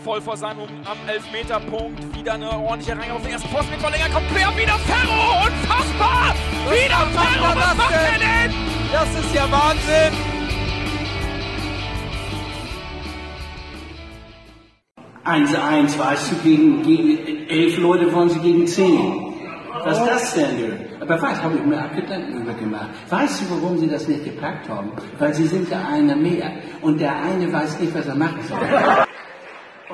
voll vor seinem am Elfmeterpunkt. Wieder eine ordentliche Reihe auf den ersten Posten mit Verlänger. Kommt quer, wieder Ferro. Unfassbar. Was wieder Ferro. er Was das macht er denn? denn? Das ist ja Wahnsinn! Eins, eins, weißt du, gegen, gegen elf Leute wollen sie gegen zehn. Was ist das denn? Aber was, habe ich mir auch Gedanken über gemacht. Weißt du, warum sie das nicht gepackt haben? Weil sie sind ja einer mehr. Und der eine weiß nicht, was er machen soll.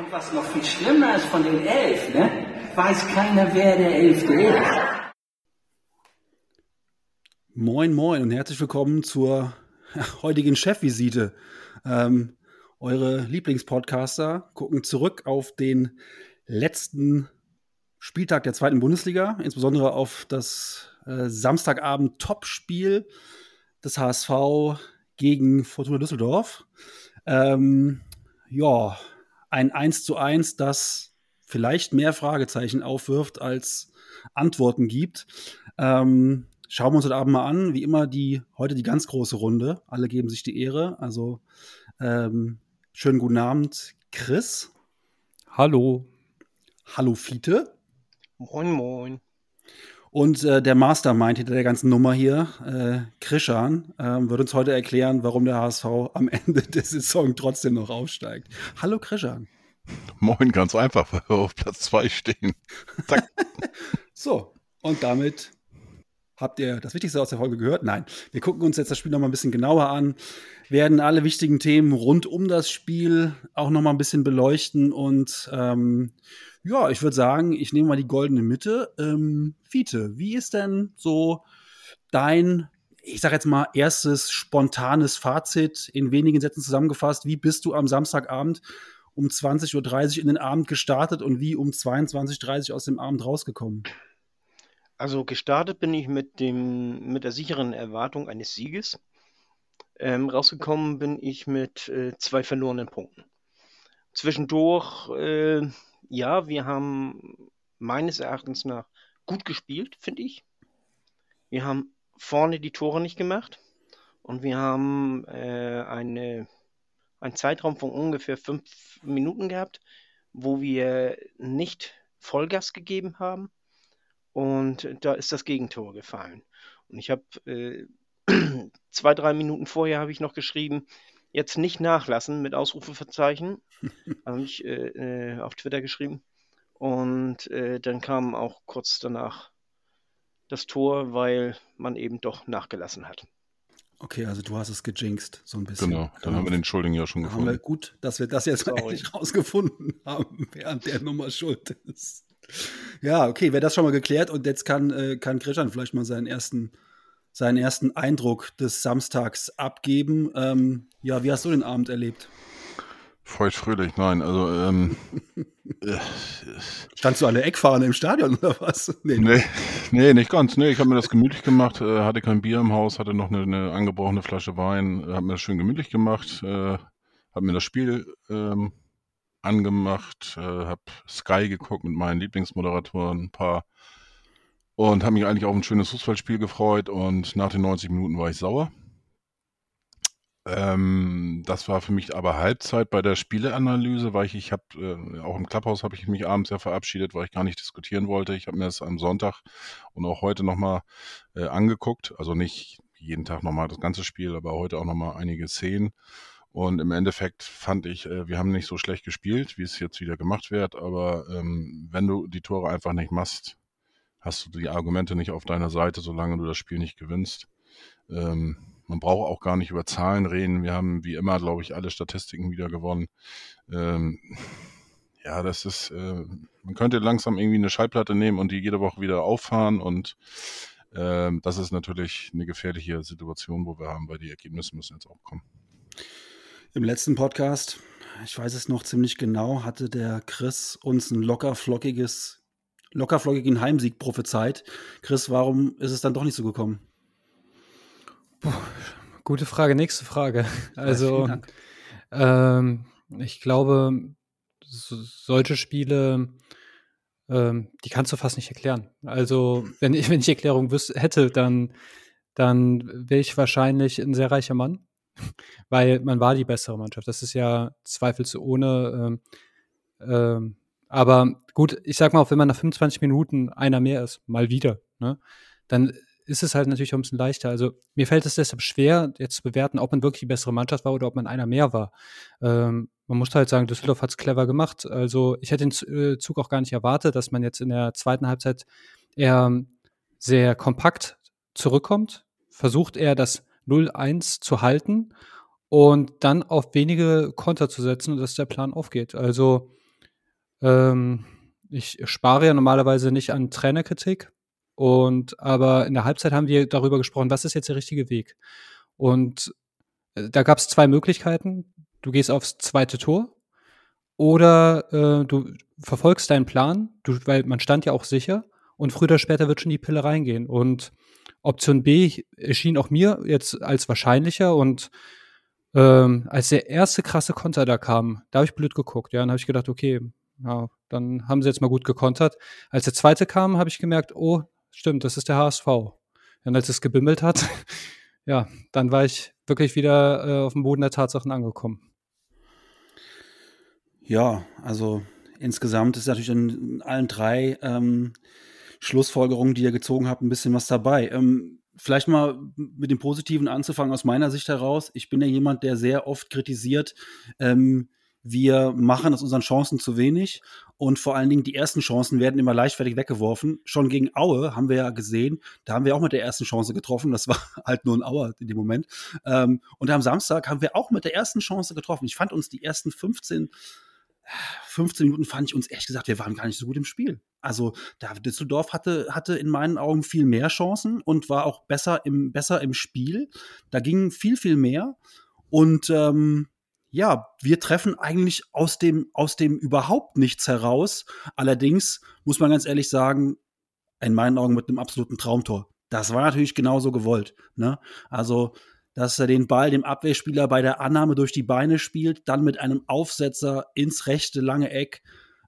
Und was noch viel schlimmer ist von den elf, ne? Weiß keiner, wer der Elfte ist. Moin, moin und herzlich willkommen zur heutigen Chefvisite. Ähm, eure Lieblingspodcaster gucken zurück auf den letzten Spieltag der zweiten Bundesliga, insbesondere auf das äh, Samstagabend-Topspiel des HSV gegen Fortuna Düsseldorf. Ähm, ja, ein 1 zu 1, das vielleicht mehr Fragezeichen aufwirft als Antworten gibt. Ähm, schauen wir uns heute Abend mal an. Wie immer die heute die ganz große Runde. Alle geben sich die Ehre. Also ähm, schönen guten Abend, Chris. Hallo. Hallo Fiete. Moin, moin. Und äh, der Mastermind hinter der ganzen Nummer hier, äh, Krishan, ähm, wird uns heute erklären, warum der HSV am Ende der Saison trotzdem noch aufsteigt. Hallo Krishan. Moin, ganz einfach, weil wir auf Platz 2 stehen. Zack. So, und damit habt ihr das Wichtigste aus der Folge gehört? Nein, wir gucken uns jetzt das Spiel noch mal ein bisschen genauer an, werden alle wichtigen Themen rund um das Spiel auch noch mal ein bisschen beleuchten und ähm, ja, ich würde sagen, ich nehme mal die goldene Mitte. Ähm, Fiete, wie ist denn so dein, ich sag jetzt mal, erstes spontanes Fazit in wenigen Sätzen zusammengefasst? Wie bist du am Samstagabend um 20.30 Uhr in den Abend gestartet und wie um 22.30 Uhr aus dem Abend rausgekommen? Also gestartet bin ich mit dem, mit der sicheren Erwartung eines Sieges. Ähm, rausgekommen bin ich mit äh, zwei verlorenen Punkten. Zwischendurch, äh, ja, wir haben meines Erachtens nach gut gespielt, finde ich. Wir haben vorne die Tore nicht gemacht und wir haben äh, eine, einen Zeitraum von ungefähr fünf Minuten gehabt, wo wir nicht Vollgas gegeben haben und da ist das Gegentor gefallen. Und ich habe äh, zwei, drei Minuten vorher habe ich noch geschrieben, jetzt nicht nachlassen mit Ausrufezeichen. habe ich äh, äh, auf Twitter geschrieben. Und äh, dann kam auch kurz danach das Tor, weil man eben doch nachgelassen hat. Okay, also du hast es gejinxt, so ein bisschen. Genau, dann haben wir den Schuldigen ja schon haben wir gefunden. gut, dass wir das jetzt endlich rausgefunden haben, wer an der Nummer schuld ist. Ja, okay, wäre das schon mal geklärt und jetzt kann, äh, kann Christian vielleicht mal seinen ersten, seinen ersten Eindruck des Samstags abgeben. Ähm, ja, wie hast du den Abend erlebt? Feucht fröhlich, nein, also ähm, äh, Standst du alle Eckfahne im Stadion oder was? Nee, nee, nee, nicht ganz. Nee, ich habe mir das gemütlich gemacht, äh, hatte kein Bier im Haus, hatte noch eine, eine angebrochene Flasche Wein, äh, habe mir das schön gemütlich gemacht, äh, habe mir das Spiel ähm, angemacht, äh, habe Sky geguckt mit meinen Lieblingsmoderatoren, ein paar und habe mich eigentlich auf ein schönes Fußballspiel gefreut und nach den 90 Minuten war ich sauer. Ähm, das war für mich aber Halbzeit bei der Spieleanalyse, weil ich, ich habe, äh, auch im Clubhouse habe ich mich abends ja verabschiedet, weil ich gar nicht diskutieren wollte. Ich habe mir das am Sonntag und auch heute nochmal äh, angeguckt. Also nicht jeden Tag nochmal das ganze Spiel, aber heute auch nochmal einige Szenen. Und im Endeffekt fand ich, äh, wir haben nicht so schlecht gespielt, wie es jetzt wieder gemacht wird. Aber ähm, wenn du die Tore einfach nicht machst, hast du die Argumente nicht auf deiner Seite, solange du das Spiel nicht gewinnst. Ähm, man braucht auch gar nicht über Zahlen reden. Wir haben wie immer, glaube ich, alle Statistiken wieder gewonnen. Ähm, ja, das ist, äh, man könnte langsam irgendwie eine Schallplatte nehmen und die jede Woche wieder auffahren und ähm, das ist natürlich eine gefährliche Situation, wo wir haben, weil die Ergebnisse müssen jetzt auch kommen. Im letzten Podcast, ich weiß es noch ziemlich genau, hatte der Chris uns ein locker flockiges, locker flockigen Heimsieg prophezeit. Chris, warum ist es dann doch nicht so gekommen? Gute Frage, nächste Frage. Also, Dank. ähm, ich glaube, so, solche Spiele, ähm, die kannst du fast nicht erklären. Also, wenn ich, wenn ich Erklärung wüs hätte, dann, dann wäre ich wahrscheinlich ein sehr reicher Mann, weil man war die bessere Mannschaft. Das ist ja zweifelsohne. Ähm, Ähm, aber gut, ich sag mal, auch wenn man nach 25 Minuten einer mehr ist, mal wieder, ne, dann ist es halt natürlich auch ein bisschen leichter. Also mir fällt es deshalb schwer, jetzt zu bewerten, ob man wirklich die bessere Mannschaft war oder ob man einer mehr war. Ähm, man muss halt sagen, Düsseldorf hat es clever gemacht. Also ich hätte den äh, Zug auch gar nicht erwartet, dass man jetzt in der zweiten Halbzeit eher sehr kompakt zurückkommt. Versucht er das 0-1 zu halten und dann auf wenige Konter zu setzen und dass der Plan aufgeht. Also ähm, ich spare ja normalerweise nicht an Trainerkritik, und aber in der Halbzeit haben wir darüber gesprochen, was ist jetzt der richtige Weg? Und äh, da gab es zwei Möglichkeiten. Du gehst aufs zweite Tor oder äh, du verfolgst deinen Plan, du, weil man stand ja auch sicher und früher oder später wird schon die Pille reingehen. Und Option B erschien auch mir jetzt als wahrscheinlicher und ähm, als der erste krasse Konter da kam, da habe ich blöd geguckt, ja, dann habe ich gedacht, okay, ja, dann haben sie jetzt mal gut gekontert. Als der zweite kam, habe ich gemerkt, oh, stimmt, das ist der HSV. Und als es gebimmelt hat, ja, dann war ich wirklich wieder äh, auf dem Boden der Tatsachen angekommen. Ja, also insgesamt ist natürlich in allen drei ähm, Schlussfolgerungen, die ihr gezogen habt, ein bisschen was dabei. Ähm, vielleicht mal mit dem Positiven anzufangen aus meiner Sicht heraus. Ich bin ja jemand, der sehr oft kritisiert, ähm, wir machen aus unseren Chancen zu wenig und vor allen Dingen die ersten Chancen werden immer leichtfertig weggeworfen. Schon gegen Aue haben wir ja gesehen, da haben wir auch mit der ersten Chance getroffen. Das war halt nur ein Aue in dem Moment. Ähm, und am Samstag haben wir auch mit der ersten Chance getroffen. Ich fand uns die ersten 15, 15 Minuten fand ich uns ehrlich gesagt, wir waren gar nicht so gut im Spiel. Also David Düsseldorf hatte, hatte in meinen Augen viel mehr Chancen und war auch besser im, besser im Spiel. Da ging viel, viel mehr. Und ähm, ja, wir treffen eigentlich aus dem, aus dem überhaupt nichts heraus. Allerdings muss man ganz ehrlich sagen, in meinen Augen mit einem absoluten Traumtor. Das war natürlich genauso gewollt. Ne? Also, dass er den Ball dem Abwehrspieler bei der Annahme durch die Beine spielt, dann mit einem Aufsetzer ins rechte lange Eck.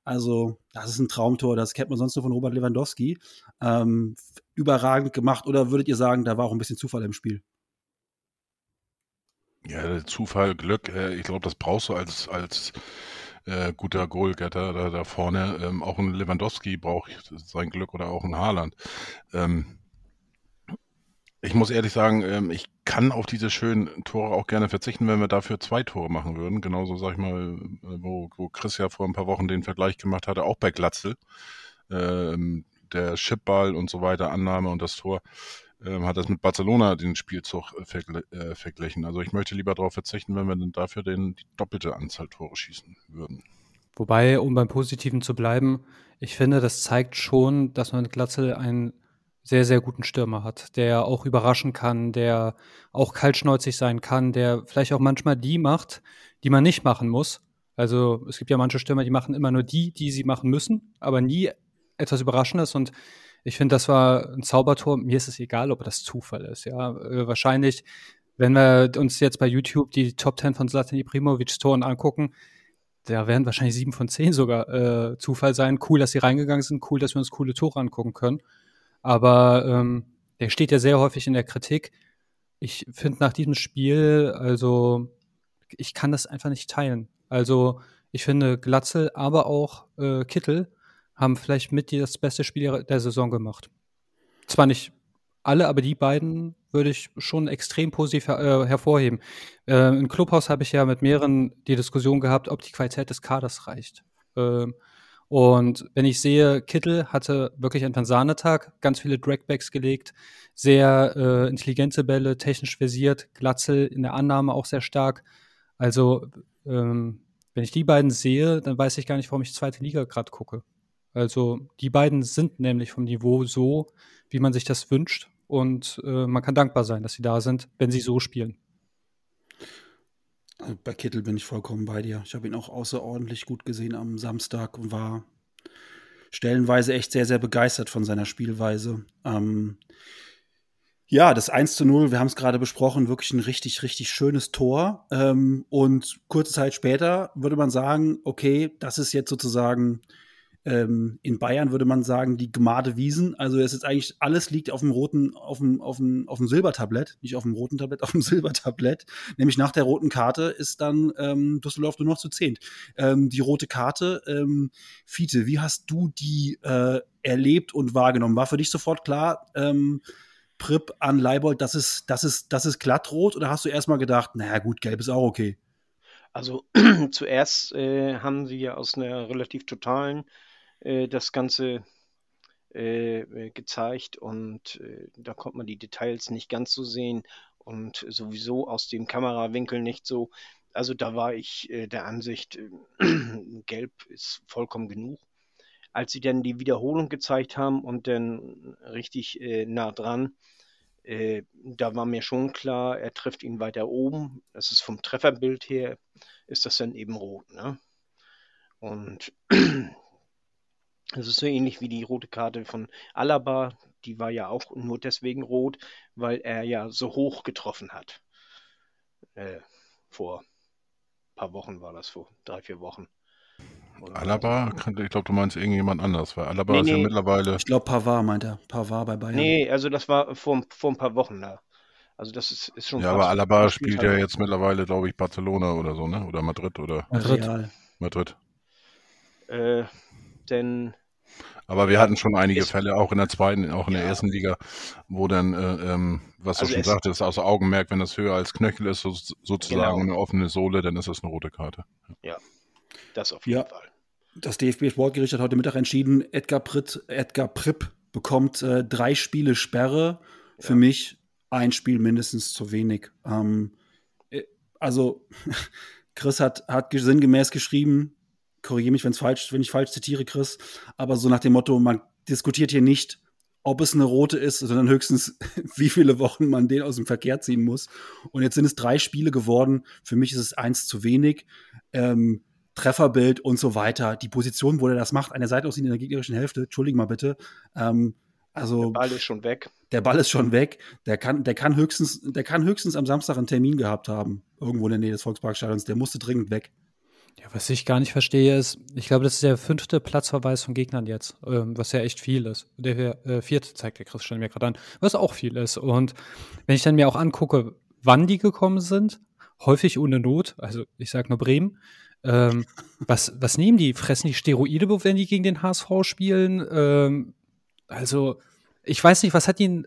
Also, das ist ein Traumtor, das kennt man sonst nur von Robert Lewandowski. Ähm, überragend gemacht. Oder würdet ihr sagen, da war auch ein bisschen Zufall im Spiel? Ja, Zufall, Glück, äh, ich glaube, das brauchst du als, als äh, guter Goalgetter da, da vorne. Ähm, auch ein Lewandowski braucht sein Glück oder auch ein Haaland. Ähm, ich muss ehrlich sagen, ähm, ich kann auf diese schönen Tore auch gerne verzichten, wenn wir dafür zwei Tore machen würden. Genauso, sag ich mal, äh, wo, wo Chris ja vor ein paar Wochen den Vergleich gemacht hatte, auch bei Glatzel. Ähm, der Chipball und so weiter, Annahme und das Tor ähm, hat das mit Barcelona den Spielzug äh, äh, verglichen. Also ich möchte lieber darauf verzichten, wenn wir dann dafür den, die doppelte Anzahl Tore schießen würden. Wobei, um beim Positiven zu bleiben, ich finde, das zeigt schon, dass man mit Glatzel einen sehr, sehr guten Stürmer hat, der auch überraschen kann, der auch kaltschnäuzig sein kann, der vielleicht auch manchmal die macht, die man nicht machen muss. Also es gibt ja manche Stürmer, die machen immer nur die, die sie machen müssen, aber nie etwas Überraschendes und ich finde, das war ein Zaubertor. Mir ist es egal, ob das Zufall ist. Ja, äh, wahrscheinlich, wenn wir uns jetzt bei YouTube die Top 10 von Zlatan Ibrahimovic Toren angucken, da werden wahrscheinlich sieben von zehn sogar äh, Zufall sein. Cool, dass sie reingegangen sind. Cool, dass wir uns coole Tore angucken können. Aber ähm, der steht ja sehr häufig in der Kritik. Ich finde nach diesem Spiel, also ich kann das einfach nicht teilen. Also ich finde Glatzel, aber auch äh, Kittel haben vielleicht mit das beste Spiel der Saison gemacht. Zwar nicht alle, aber die beiden würde ich schon extrem positiv äh, hervorheben. Äh, Im Clubhaus habe ich ja mit mehreren die Diskussion gehabt, ob die Qualität des Kaders reicht. Äh, und wenn ich sehe, Kittel hatte wirklich einen Sahnetag, ganz viele Dragbacks gelegt, sehr äh, intelligente Bälle, technisch versiert, Glatzel in der Annahme auch sehr stark. Also, ähm, wenn ich die beiden sehe, dann weiß ich gar nicht, warum ich zweite Liga gerade gucke. Also die beiden sind nämlich vom Niveau so, wie man sich das wünscht. Und äh, man kann dankbar sein, dass sie da sind, wenn sie so spielen. Also bei Kittel bin ich vollkommen bei dir. Ich habe ihn auch außerordentlich gut gesehen am Samstag und war stellenweise echt sehr, sehr begeistert von seiner Spielweise. Ähm, ja, das 1 zu 0, wir haben es gerade besprochen, wirklich ein richtig, richtig schönes Tor. Ähm, und kurze Zeit später würde man sagen, okay, das ist jetzt sozusagen ähm, in Bayern würde man sagen, die Gmade Wiesen. Also es ist eigentlich, alles liegt auf dem roten, auf dem, auf dem, auf dem Silbertablett, nicht auf dem roten Tablett, auf dem Silbertablett. Nämlich nach der roten Karte ist dann ähm, Düsseldorf nur noch zu zehnt. Ähm, die rote Karte, ähm, Fiete, wie hast du die äh, erlebt und wahrgenommen? War für dich sofort klar, ähm, Prip an Leibold, das ist, das ist, das ist glattrot oder hast du erstmal gedacht, naja gut, gelb ist auch okay? Also zuerst äh, haben sie ja aus einer relativ totalen das Ganze äh, äh, gezeigt und äh, da konnte man die Details nicht ganz so sehen und sowieso aus dem Kamerawinkel nicht so. Also da war ich äh, der Ansicht, gelb ist vollkommen genug. Als sie dann die Wiederholung gezeigt haben und dann richtig nah dran, äh, da war mir schon klar, er trifft ihn weiter oben. Das ist vom Trefferbild her, ist das dann eben rot. Ne? Und das ist so ähnlich wie die rote Karte von Alaba. Die war ja auch nur deswegen rot, weil er ja so hoch getroffen hat. Äh, vor ein paar Wochen war das, vor drei, vier Wochen. Alaba, ich glaube, du meinst irgendjemand anders, weil Alaba nee, ist ja nee. mittlerweile. Ich glaube, Pavard meint er. Pavard bei Bayern. Nee, also das war vor, vor ein paar Wochen da. Also das ist, ist schon. Ja, aber Alaba spielt ja jetzt mittlerweile, glaube ich, Barcelona oder so, ne? Oder Madrid oder. Madrid. Real. Madrid. Äh, denn. Aber wir hatten schon einige Fälle, auch in der zweiten, auch in ja. der ersten Liga, wo dann, äh, ähm, was also du schon sagtest, außer Augenmerk, wenn das höher als Knöchel ist, so, sozusagen genau. eine offene Sohle, dann ist das eine rote Karte. Ja, das auf jeden ja. Fall. Das DFB-Sportgericht hat heute Mittag entschieden, Edgar, Pritt, Edgar Pripp bekommt äh, drei Spiele Sperre. Für ja. mich ein Spiel mindestens zu wenig. Ähm, äh, also, Chris hat, hat sinngemäß geschrieben, korrigiere mich, wenn's falsch, wenn ich falsch zitiere, Chris, aber so nach dem Motto, man diskutiert hier nicht, ob es eine rote ist, sondern höchstens, wie viele Wochen man den aus dem Verkehr ziehen muss. Und jetzt sind es drei Spiele geworden. Für mich ist es eins zu wenig. Ähm, Trefferbild und so weiter. Die Position, wo er das macht, eine Seite aus in der gegnerischen Hälfte, entschuldige mal bitte. Ähm, also, der Ball ist schon weg. Der Ball ist schon weg. Der kann, der kann höchstens, der kann höchstens am Samstag einen Termin gehabt haben, irgendwo in der Nähe des Volksparkstadions. Der musste dringend weg. Ja, was ich gar nicht verstehe, ist, ich glaube, das ist der fünfte Platzverweis von Gegnern jetzt, ähm, was ja echt viel ist. Der äh, vierte zeigt der Christian mir gerade an, was auch viel ist. Und wenn ich dann mir auch angucke, wann die gekommen sind, häufig ohne Not, also ich sage nur Bremen, ähm, was, was nehmen die? Fressen die Steroide, wenn die gegen den HSV spielen? Ähm, also, ich weiß nicht, was hat ihn.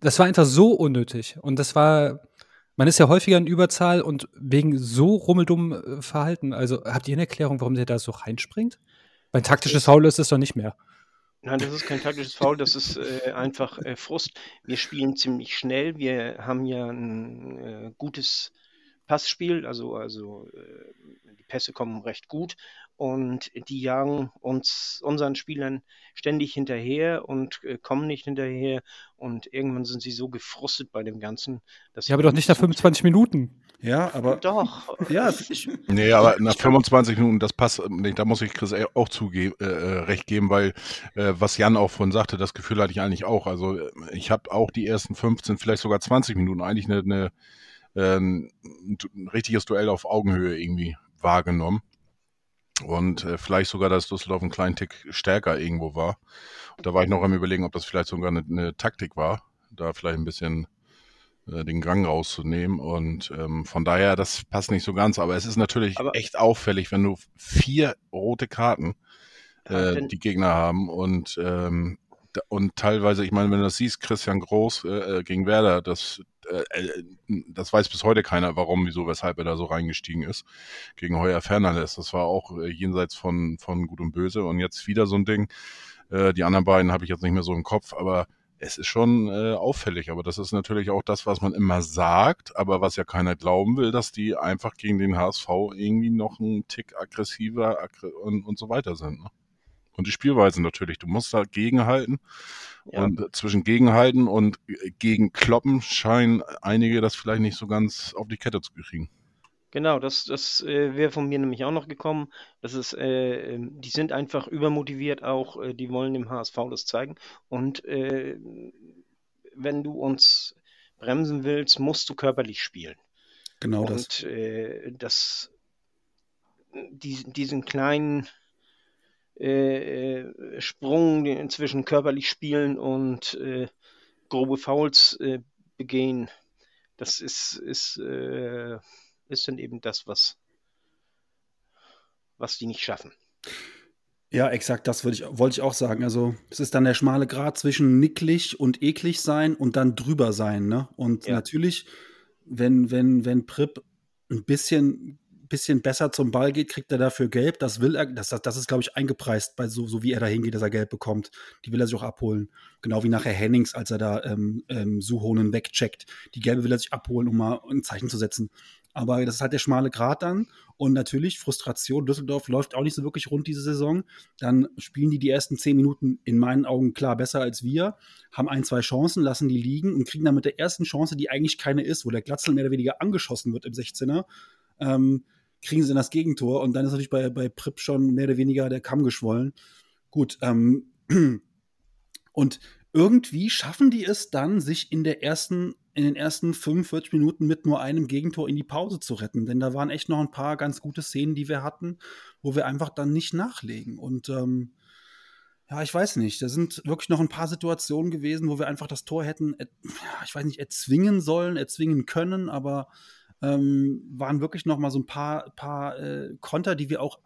Das war einfach so unnötig. Und das war. Man ist ja häufiger in Überzahl und wegen so rummeldumm äh, Verhalten. Also, habt ihr eine Erklärung, warum der da so reinspringt? Weil taktisches Foul ist es doch nicht mehr. Nein, das ist kein taktisches Foul, das ist äh, einfach äh, Frust. Wir spielen ziemlich schnell, wir haben ja ein äh, gutes Passspiel, also, also äh, die Pässe kommen recht gut und die jagen uns, unseren Spielern ständig hinterher und äh, kommen nicht hinterher und irgendwann sind sie so gefrustet bei dem Ganzen, dass. Ja, aber doch nicht nach 25 Minuten. Ja, aber. Doch. Ja, ich, nee, aber nach 25 Minuten, das passt, da muss ich Chris auch zugeben, äh, äh, recht geben, weil, äh, was Jan auch vorhin sagte, das Gefühl hatte ich eigentlich auch. Also, ich habe auch die ersten 15, vielleicht sogar 20 Minuten eigentlich eine, eine ähm, ein richtiges Duell auf Augenhöhe irgendwie wahrgenommen. Und äh, vielleicht sogar, dass Düsseldorf einen kleinen Tick stärker irgendwo war. Und da war ich noch am überlegen, ob das vielleicht sogar eine, eine Taktik war, da vielleicht ein bisschen äh, den Gang rauszunehmen. Und ähm, von daher, das passt nicht so ganz. Aber es ist natürlich aber echt auffällig, wenn du vier rote Karten äh, die Gegner haben und ähm, und teilweise, ich meine, wenn du das siehst, Christian Groß äh, äh gegen Werder, das, äh, äh, das weiß bis heute keiner, warum, wieso, weshalb er da so reingestiegen ist. Gegen Heuer Fernandes. Das war auch äh, jenseits von, von Gut und Böse. Und jetzt wieder so ein Ding. Äh, die anderen beiden habe ich jetzt nicht mehr so im Kopf, aber es ist schon auffällig. Aber das ist natürlich auch das, was man immer sagt, aber was ja keiner glauben will, dass die einfach gegen den HSV irgendwie noch einen Tick aggressiver aggr und, und so weiter sind. Ne? Und die Spielweise natürlich. Du musst da gegenhalten. Ja. Und zwischen gegenhalten und gegen kloppen scheinen einige das vielleicht nicht so ganz auf die Kette zu kriegen. Genau, das, das äh, wäre von mir nämlich auch noch gekommen. Das ist, äh, ähm, die sind einfach übermotiviert auch, äh, die wollen dem HSV das zeigen. Und äh, wenn du uns bremsen willst, musst du körperlich spielen. Genau Und, das. Äh, das die, diesen kleinen äh, äh Sprung zwischen körperlich spielen und äh, grobe Fouls äh, begehen. Das ist, ist, äh, ist dann eben das, was, was die nicht schaffen. Ja, exakt, das ich, wollte ich auch sagen. Also, es ist dann der schmale Grat zwischen nicklig und eklig sein und dann drüber sein. Ne? Und ja. natürlich, wenn, wenn, wenn Prip ein bisschen, bisschen besser zum Ball geht, kriegt er dafür gelb. Das will er, das, das ist, glaube ich, eingepreist, bei so, so wie er da hingeht, dass er gelb bekommt. Die will er sich auch abholen. Genau wie nachher Hennings, als er da ähm, ähm, Suhonen wegcheckt. Die gelbe will er sich abholen, um mal ein Zeichen zu setzen. Aber das ist halt der schmale Grat dann. Und natürlich, Frustration. Düsseldorf läuft auch nicht so wirklich rund diese Saison. Dann spielen die die ersten zehn Minuten in meinen Augen klar besser als wir, haben ein, zwei Chancen, lassen die liegen und kriegen dann mit der ersten Chance, die eigentlich keine ist, wo der Glatzel mehr oder weniger angeschossen wird im 16er, ähm, kriegen sie in das Gegentor. Und dann ist natürlich bei, bei Prip schon mehr oder weniger der Kamm geschwollen. Gut, ähm, und irgendwie schaffen die es dann, sich in der ersten in den ersten 45 Minuten mit nur einem Gegentor in die Pause zu retten. Denn da waren echt noch ein paar ganz gute Szenen, die wir hatten, wo wir einfach dann nicht nachlegen. Und ähm, ja, ich weiß nicht. Da sind wirklich noch ein paar Situationen gewesen, wo wir einfach das Tor hätten, ich weiß nicht, erzwingen sollen, erzwingen können, aber ähm, waren wirklich noch mal so ein paar, paar äh, Konter, die wir auch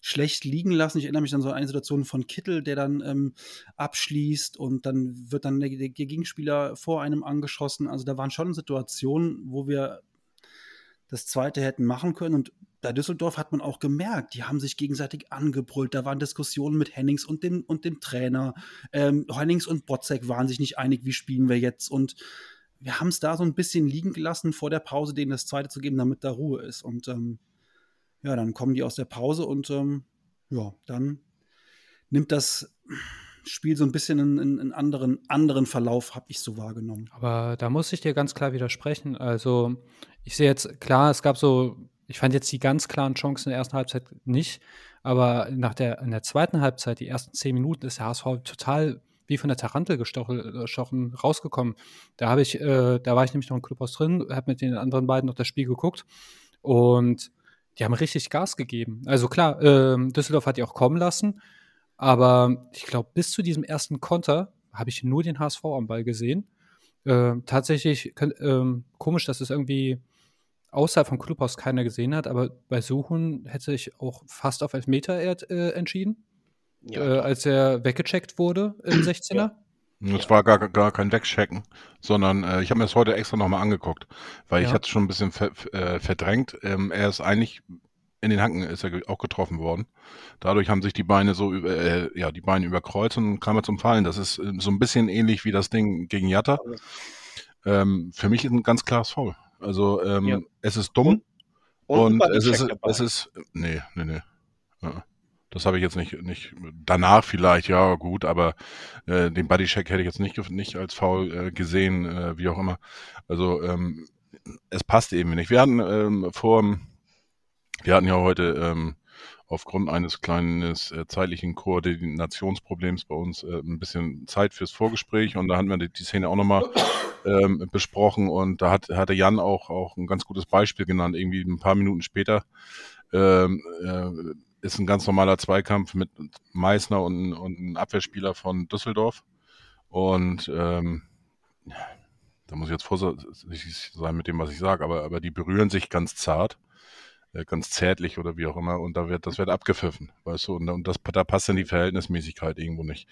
schlecht liegen lassen. Ich erinnere mich an so eine Situation von Kittel, der dann ähm, abschließt und dann wird dann der, der, Gegenspieler vor einem angeschossen. Also da waren schon Situationen, wo wir das zweite hätten machen können und bei Düsseldorf hat man auch gemerkt, die haben sich gegenseitig angebrüllt. Da waren Diskussionen mit Hennings und dem, und dem Trainer. Ähm, Hennings und Botzek waren sich nicht einig, wie spielen wir jetzt. Und wir haben es da so ein bisschen liegen gelassen, vor der Pause denen das zweite zu geben, damit da Ruhe ist. Und ähm, ja, dann kommen die aus der Pause und ähm, ja, dann nimmt das Spiel so ein bisschen einen, einen anderen, anderen Verlauf, habe ich so wahrgenommen. Aber da muss ich dir ganz klar widersprechen. Also, ich sehe jetzt, klar, es gab so, ich fand jetzt die ganz klaren Chancen in der ersten Halbzeit nicht, aber nach der, in der zweiten Halbzeit, die ersten zehn Minuten, ist der HSV total wie von der Tarantel gestochen rausgekommen. Da habe ich, äh, da war ich nämlich noch im Clubhaus drin, habe mit den anderen beiden noch das Spiel geguckt und die haben richtig Gas gegeben. Also klar, äh, Düsseldorf hat die auch kommen lassen, aber ich glaube, bis zu diesem ersten Konter habe ich nur den HSV am Ball gesehen. Äh, tatsächlich äh, komisch, dass es irgendwie außerhalb vom Clubhaus keiner gesehen hat, aber bei Suchen hätte ich auch fast auf Elfmeter äh, entschieden, ja. Äh, als er weggecheckt wurde im 16er. Ja. Es war gar, gar kein Wegchecken, sondern äh, ich habe mir das heute extra nochmal angeguckt, weil ja. ich hatte schon ein bisschen ver, äh, verdrängt. Ähm, er ist eigentlich in den Hacken ist er auch getroffen worden. Dadurch haben sich die Beine so über, äh, ja, die Beine überkreuzt und kam er zum Fallen. Das ist äh, so ein bisschen ähnlich wie das Ding gegen Jatta. Ähm, für mich ist ein ganz klares Foul. Also ähm, ja. es ist dumm und, und es ist, es ist, nee, nee, nee. Ja. Das habe ich jetzt nicht, nicht danach vielleicht, ja gut, aber äh, den Bodycheck hätte ich jetzt nicht, nicht als faul äh, gesehen, äh, wie auch immer. Also ähm, es passt eben nicht. Wir hatten ähm, vor, wir hatten ja heute ähm, aufgrund eines kleinen äh, zeitlichen Koordinationsproblems bei uns äh, ein bisschen Zeit fürs Vorgespräch und da hatten wir die, die Szene auch nochmal ähm, besprochen und da hat, hatte Jan auch, auch ein ganz gutes Beispiel genannt, irgendwie ein paar Minuten später. Ähm, äh, ist ein ganz normaler Zweikampf mit Meißner und, und einem Abwehrspieler von Düsseldorf. Und ähm, da muss ich jetzt vorsichtig sein mit dem, was ich sage, aber, aber die berühren sich ganz zart, äh, ganz zärtlich oder wie auch immer, und da wird, das wird abgepfiffen, weißt du, und, und das, da passt dann die Verhältnismäßigkeit irgendwo nicht.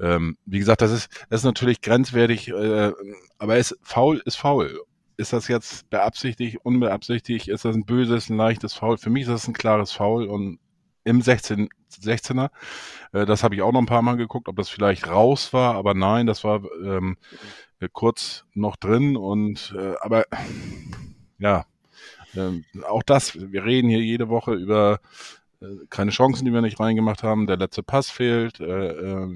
Ähm, wie gesagt, das ist, das ist natürlich grenzwertig, äh, aber es faul ist faul. Ist das jetzt beabsichtigt, unbeabsichtigt? Ist das ein böses, ein leichtes Foul? Für mich ist das ein klares Foul und im 16, 16er. Äh, das habe ich auch noch ein paar Mal geguckt, ob das vielleicht raus war, aber nein, das war ähm, äh, kurz noch drin und äh, aber ja, ähm, auch das, wir reden hier jede Woche über äh, keine Chancen, die wir nicht reingemacht haben, der letzte Pass fehlt, äh, äh,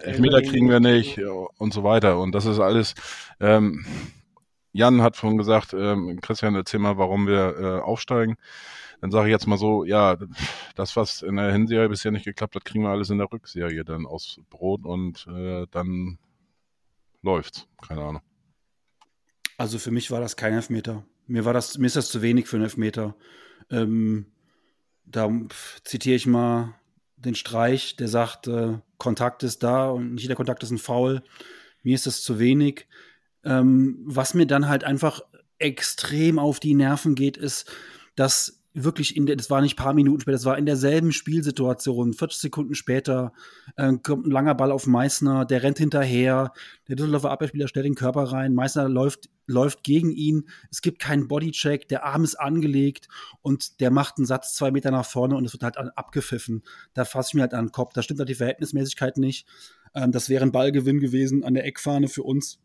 Elfmeter kriegen wir nicht und so weiter. Und das ist alles, ähm, Jan hat vorhin gesagt, ähm, Christian, erzähl mal, warum wir äh, aufsteigen dann sage ich jetzt mal so, ja, das, was in der Hinserie bisher nicht geklappt hat, kriegen wir alles in der Rückserie dann aus Brot und äh, dann läuft's. Keine Ahnung. Also für mich war das kein Elfmeter. Mir war das, mir ist das zu wenig für einen Elfmeter. Ähm, da zitiere ich mal den Streich, der sagt, äh, Kontakt ist da und nicht jeder Kontakt ist ein Foul. Mir ist das zu wenig. Ähm, was mir dann halt einfach extrem auf die Nerven geht, ist, dass wirklich in der, das war nicht ein paar Minuten später, das war in derselben Spielsituation, 40 Sekunden später, äh, kommt ein langer Ball auf Meißner, der rennt hinterher, der Düsseldorfer Abwehrspieler stellt den Körper rein, Meißner läuft, läuft gegen ihn, es gibt keinen Bodycheck, der Arm ist angelegt und der macht einen Satz zwei Meter nach vorne und es wird halt abgepfiffen. Da fasse ich mir halt an den Kopf, da stimmt halt die Verhältnismäßigkeit nicht. Ähm, das wäre ein Ballgewinn gewesen an der Eckfahne für uns.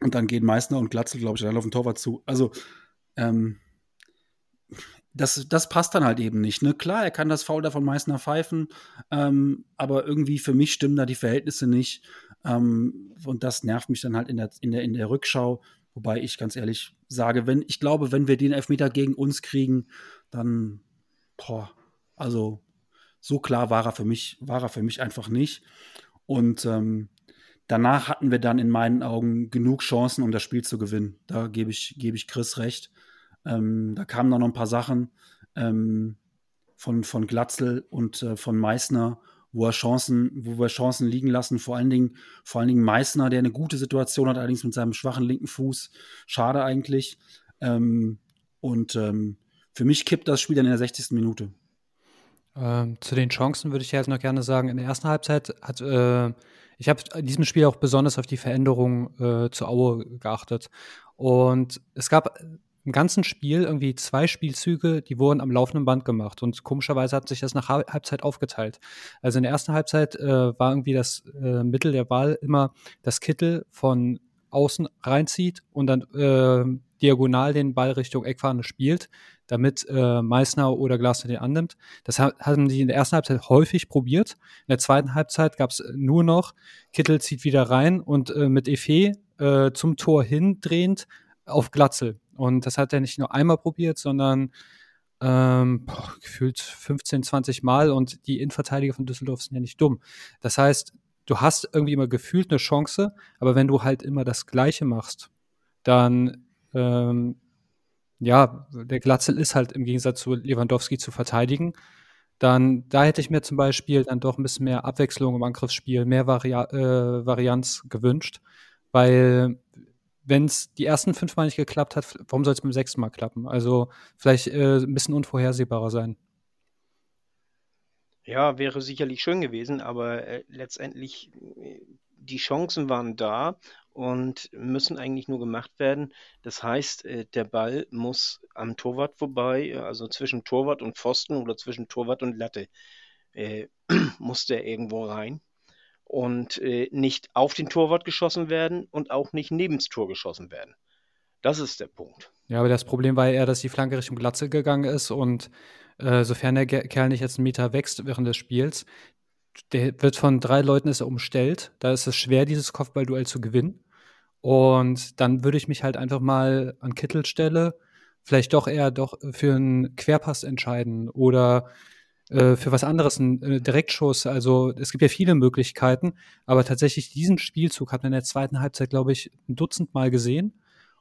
Und dann gehen Meißner und Glatzel, glaube ich, dann auf den Torwart zu. Also, ähm, das, das passt dann halt eben nicht. Ne? Klar, er kann das Foul da von Meißner pfeifen, ähm, aber irgendwie für mich stimmen da die Verhältnisse nicht. Ähm, und das nervt mich dann halt in der, in, der, in der Rückschau. Wobei ich ganz ehrlich sage, wenn, ich glaube, wenn wir den Elfmeter gegen uns kriegen, dann, boah, also so klar war er für mich, war er für mich einfach nicht. Und ähm, danach hatten wir dann in meinen Augen genug Chancen, um das Spiel zu gewinnen. Da gebe ich, gebe ich Chris recht. Ähm, da kamen dann noch ein paar Sachen ähm, von, von Glatzel und äh, von Meißner, wo er Chancen, wo wir Chancen liegen lassen. Vor allen Dingen, vor allen Dingen Meißner, der eine gute Situation hat, allerdings mit seinem schwachen linken Fuß. Schade eigentlich. Ähm, und ähm, für mich kippt das Spiel dann in der 60. Minute. Ähm, zu den Chancen würde ich jetzt noch gerne sagen, in der ersten Halbzeit hat äh, ich habe in diesem Spiel auch besonders auf die Veränderung äh, zu Aue geachtet. Und es gab im ganzen Spiel irgendwie zwei Spielzüge, die wurden am laufenden Band gemacht. Und komischerweise hat sich das nach Halbzeit aufgeteilt. Also in der ersten Halbzeit äh, war irgendwie das äh, Mittel der Wahl immer, dass Kittel von außen reinzieht und dann äh, diagonal den Ball Richtung Eckfahne spielt, damit äh, Meißner oder Glasner den annimmt. Das haben sie in der ersten Halbzeit häufig probiert. In der zweiten Halbzeit gab es nur noch, Kittel zieht wieder rein und äh, mit Efe äh, zum Tor hindrehend auf Glatzel. Und das hat er nicht nur einmal probiert, sondern ähm, boah, gefühlt 15, 20 Mal. Und die Innenverteidiger von Düsseldorf sind ja nicht dumm. Das heißt, du hast irgendwie immer gefühlt eine Chance, aber wenn du halt immer das Gleiche machst, dann ähm, ja, der Glatzel ist halt im Gegensatz zu Lewandowski zu verteidigen. Dann, da hätte ich mir zum Beispiel dann doch ein bisschen mehr Abwechslung im Angriffsspiel, mehr Vari äh, Varianz gewünscht, weil wenn es die ersten fünf Mal nicht geklappt hat, warum soll es beim sechsten Mal klappen? Also vielleicht äh, ein bisschen unvorhersehbarer sein. Ja, wäre sicherlich schön gewesen, aber äh, letztendlich äh, die Chancen waren da und müssen eigentlich nur gemacht werden. Das heißt, äh, der Ball muss am Torwart vorbei, also zwischen Torwart und Pfosten oder zwischen Torwart und Latte, äh, muss der irgendwo rein und äh, nicht auf den Torwart geschossen werden und auch nicht neben das Tor geschossen werden. Das ist der Punkt. Ja, aber das Problem war eher, dass die Flanke Richtung Glatze gegangen ist und äh, sofern der Kerl nicht jetzt einen Meter wächst während des Spiels, der wird von drei Leuten ist er umstellt. Da ist es schwer, dieses Kopfballduell zu gewinnen. Und dann würde ich mich halt einfach mal an Kittelstelle vielleicht doch eher doch für einen Querpass entscheiden oder äh, für was anderes, ein äh, Direktschuss. Also es gibt ja viele Möglichkeiten, aber tatsächlich diesen Spielzug hat man in der zweiten Halbzeit, glaube ich, ein Dutzend Mal gesehen.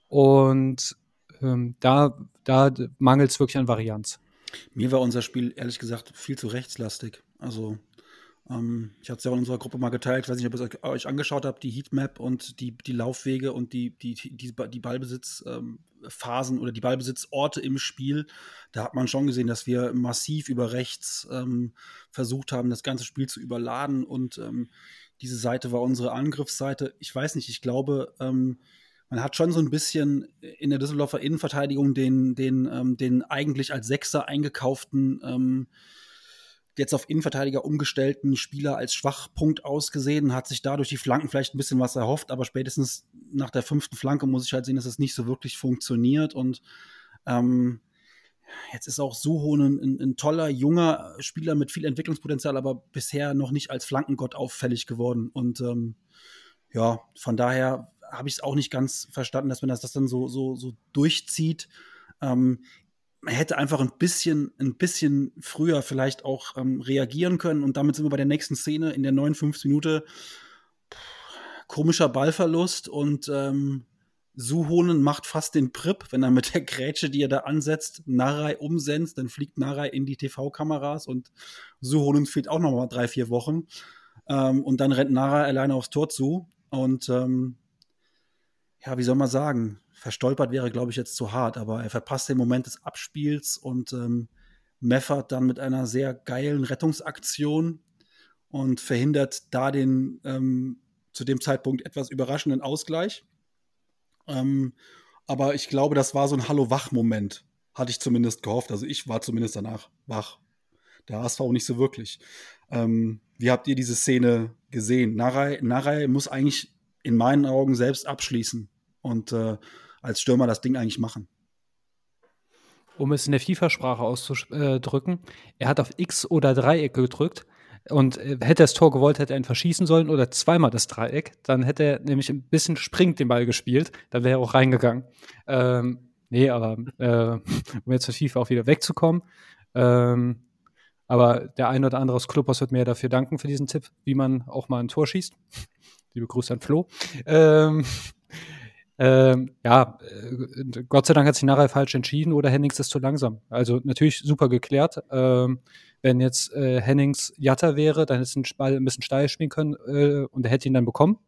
Und ähm, da, da mangelt es wirklich an Varianz. Mir war unser Spiel ehrlich gesagt viel zu rechtslastig. Also ähm, ich hatte es ja in unserer Gruppe mal geteilt, ich weiß nicht, ob ihr es euch angeschaut habt, die Heatmap und die, die Laufwege und die, die, die, die Ballbesitzphasen ähm, oder die Ballbesitzorte im Spiel. Da hat man schon gesehen, dass wir massiv über rechts ähm, versucht haben, das ganze Spiel zu überladen und ähm, diese Seite war unsere Angriffsseite. Ich weiß nicht, ich glaube, ähm, man hat schon so ein bisschen in der Düsseldorfer Innenverteidigung den, den, ähm, den eigentlich als Sechser eingekauften ähm, jetzt auf Innenverteidiger umgestellten Spieler als Schwachpunkt ausgesehen, hat sich dadurch die Flanken vielleicht ein bisschen was erhofft, aber spätestens nach der fünften Flanke muss ich halt sehen, dass es nicht so wirklich funktioniert und ähm, Jetzt ist auch Suho ein, ein, ein, toller, junger Spieler mit viel Entwicklungspotenzial, aber bisher noch nicht als Flankengott auffällig geworden. Und ähm, ja, von daher habe ich es auch nicht ganz verstanden, dass man das, das dann so, so, so durchzieht. Ähm, man hätte einfach ein bisschen, ein bisschen früher vielleicht auch ähm, reagieren können. Und damit sind wir bei der nächsten Szene in der 59. Minute. Komischer Ballverlust und ähm, Suhonen macht fast den Prip, wenn er mit der Grätsche, die er da ansetzt, Narei umsetzt, dann fliegt Narei in die TV-Kameras und Suhonen fehlt auch noch mal drei, vier Wochen. Ähm, und dann rennt Narei alleine aufs Tor zu. Und ähm, ja, wie soll man sagen? Verstolpert wäre, glaube ich, jetzt zu hart, aber er verpasst den Moment des Abspiels und ähm, meffert dann mit einer sehr geilen Rettungsaktion und verhindert da den ähm, zu dem Zeitpunkt etwas überraschenden Ausgleich. Ähm, aber ich glaube, das war so ein Hallo-Wach-Moment. Hatte ich zumindest gehofft. Also ich war zumindest danach wach. Der HSV nicht so wirklich. Ähm, wie habt ihr diese Szene gesehen? Narei, Narei muss eigentlich in meinen Augen selbst abschließen und äh, als Stürmer das Ding eigentlich machen. Um es in der FIFA-Sprache auszudrücken, er hat auf X oder Dreieck gedrückt und äh, hätte das Tor gewollt, hätte er ihn verschießen sollen oder zweimal das Dreieck. Dann hätte er nämlich ein bisschen springend den Ball gespielt. Dann wäre er auch reingegangen. Ähm, nee, aber äh, um jetzt für FIFA auch wieder wegzukommen. Ähm, aber der ein oder andere aus Clubhaus wird mir dafür danken für diesen Tipp, wie man auch mal ein Tor schießt. Liebe Grüße an Flo. Ähm, ähm, ja, äh, Gott sei Dank hat sich nachher falsch entschieden oder Hennings ist zu langsam. Also natürlich super geklärt. Ähm, wenn jetzt äh, Hennings Jatta wäre, dann hätte es den Ball ein bisschen steil spielen können äh, und er hätte ihn dann bekommen.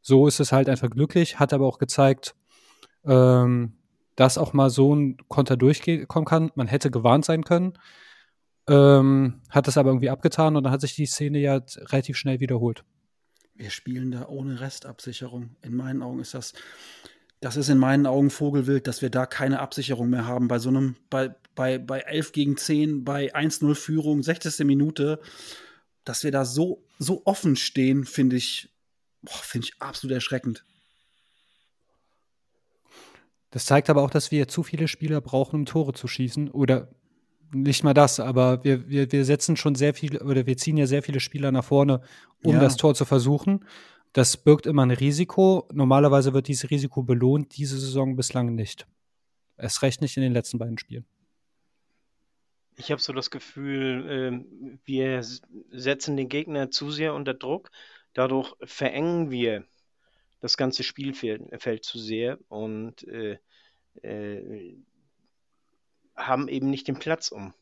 So ist es halt einfach glücklich, hat aber auch gezeigt, ähm, dass auch mal so ein Konter durchkommen kann. Man hätte gewarnt sein können, ähm, hat es aber irgendwie abgetan und dann hat sich die Szene ja relativ schnell wiederholt. Wir spielen da ohne Restabsicherung. In meinen Augen ist das das ist in meinen Augen Vogelwild, dass wir da keine Absicherung mehr haben bei so einem, bei, bei, bei 11 gegen 10, bei 1-0 Führung, 60. Minute, dass wir da so, so offen stehen, finde ich, finde ich absolut erschreckend. Das zeigt aber auch, dass wir zu viele Spieler brauchen, um Tore zu schießen. Oder nicht mal das, aber wir, wir, wir setzen schon sehr viele, oder wir ziehen ja sehr viele Spieler nach vorne, um ja. das Tor zu versuchen. Das birgt immer ein Risiko. Normalerweise wird dieses Risiko belohnt, diese Saison bislang nicht. Es recht nicht in den letzten beiden Spielen. Ich habe so das Gefühl, äh, wir setzen den Gegner zu sehr unter Druck. Dadurch verengen wir das ganze Spielfeld zu sehr und äh, äh, haben eben nicht den Platz, um,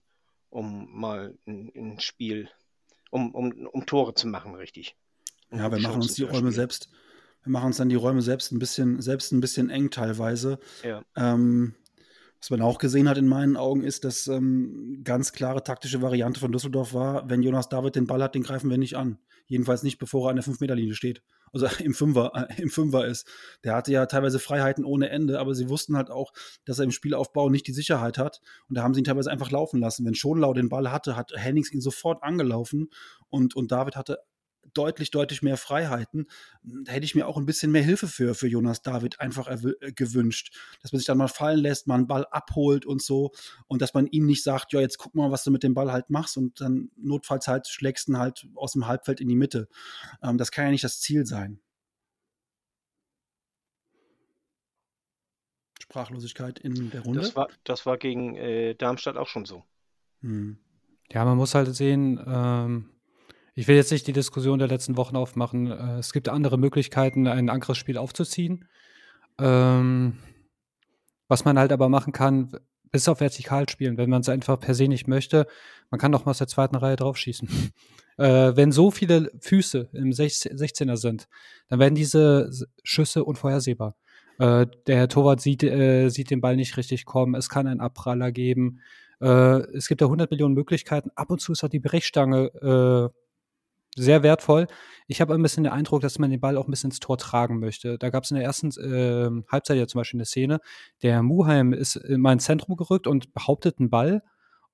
um mal ein, ein Spiel, um, um, um Tore zu machen, richtig. Ja, wir machen uns die Räume selbst, wir machen uns dann die Räume selbst ein bisschen, selbst ein bisschen eng teilweise. Ja. Ähm, was man auch gesehen hat in meinen Augen ist, dass ähm, ganz klare taktische Variante von Düsseldorf war, wenn Jonas David den Ball hat, den greifen wir nicht an. Jedenfalls nicht, bevor er an der 5-Meter-Linie steht. Also im Fünfer, äh, im Fünfer ist. Der hatte ja teilweise Freiheiten ohne Ende, aber sie wussten halt auch, dass er im Spielaufbau nicht die Sicherheit hat. Und da haben sie ihn teilweise einfach laufen lassen. Wenn Schonlau den Ball hatte, hat Hennings ihn sofort angelaufen und, und David hatte deutlich, deutlich mehr Freiheiten. Da hätte ich mir auch ein bisschen mehr Hilfe für, für Jonas David einfach äh, gewünscht. Dass man sich dann mal fallen lässt, mal einen Ball abholt und so. Und dass man ihm nicht sagt, ja, jetzt guck mal, was du mit dem Ball halt machst und dann notfalls halt schlägst ihn halt aus dem Halbfeld in die Mitte. Ähm, das kann ja nicht das Ziel sein. Sprachlosigkeit in der Runde. Das war, das war gegen äh, Darmstadt auch schon so. Hm. Ja, man muss halt sehen, ähm, ich will jetzt nicht die Diskussion der letzten Wochen aufmachen. Äh, es gibt andere Möglichkeiten, ein Angriffsspiel aufzuziehen. Ähm, was man halt aber machen kann, bis auf vertikal spielen, wenn man es einfach per se nicht möchte, man kann doch mal aus der zweiten Reihe draufschießen. äh, wenn so viele Füße im 16er sind, dann werden diese Schüsse unvorhersehbar. Äh, der Torwart sieht, äh, sieht den Ball nicht richtig kommen, es kann einen Abpraller geben. Äh, es gibt ja 100 Millionen Möglichkeiten. Ab und zu ist auch die Brechstange äh, sehr wertvoll. Ich habe ein bisschen den Eindruck, dass man den Ball auch ein bisschen ins Tor tragen möchte. Da gab es in der ersten äh, Halbzeit ja zum Beispiel eine Szene, der Muheim ist in mein Zentrum gerückt und behauptet einen Ball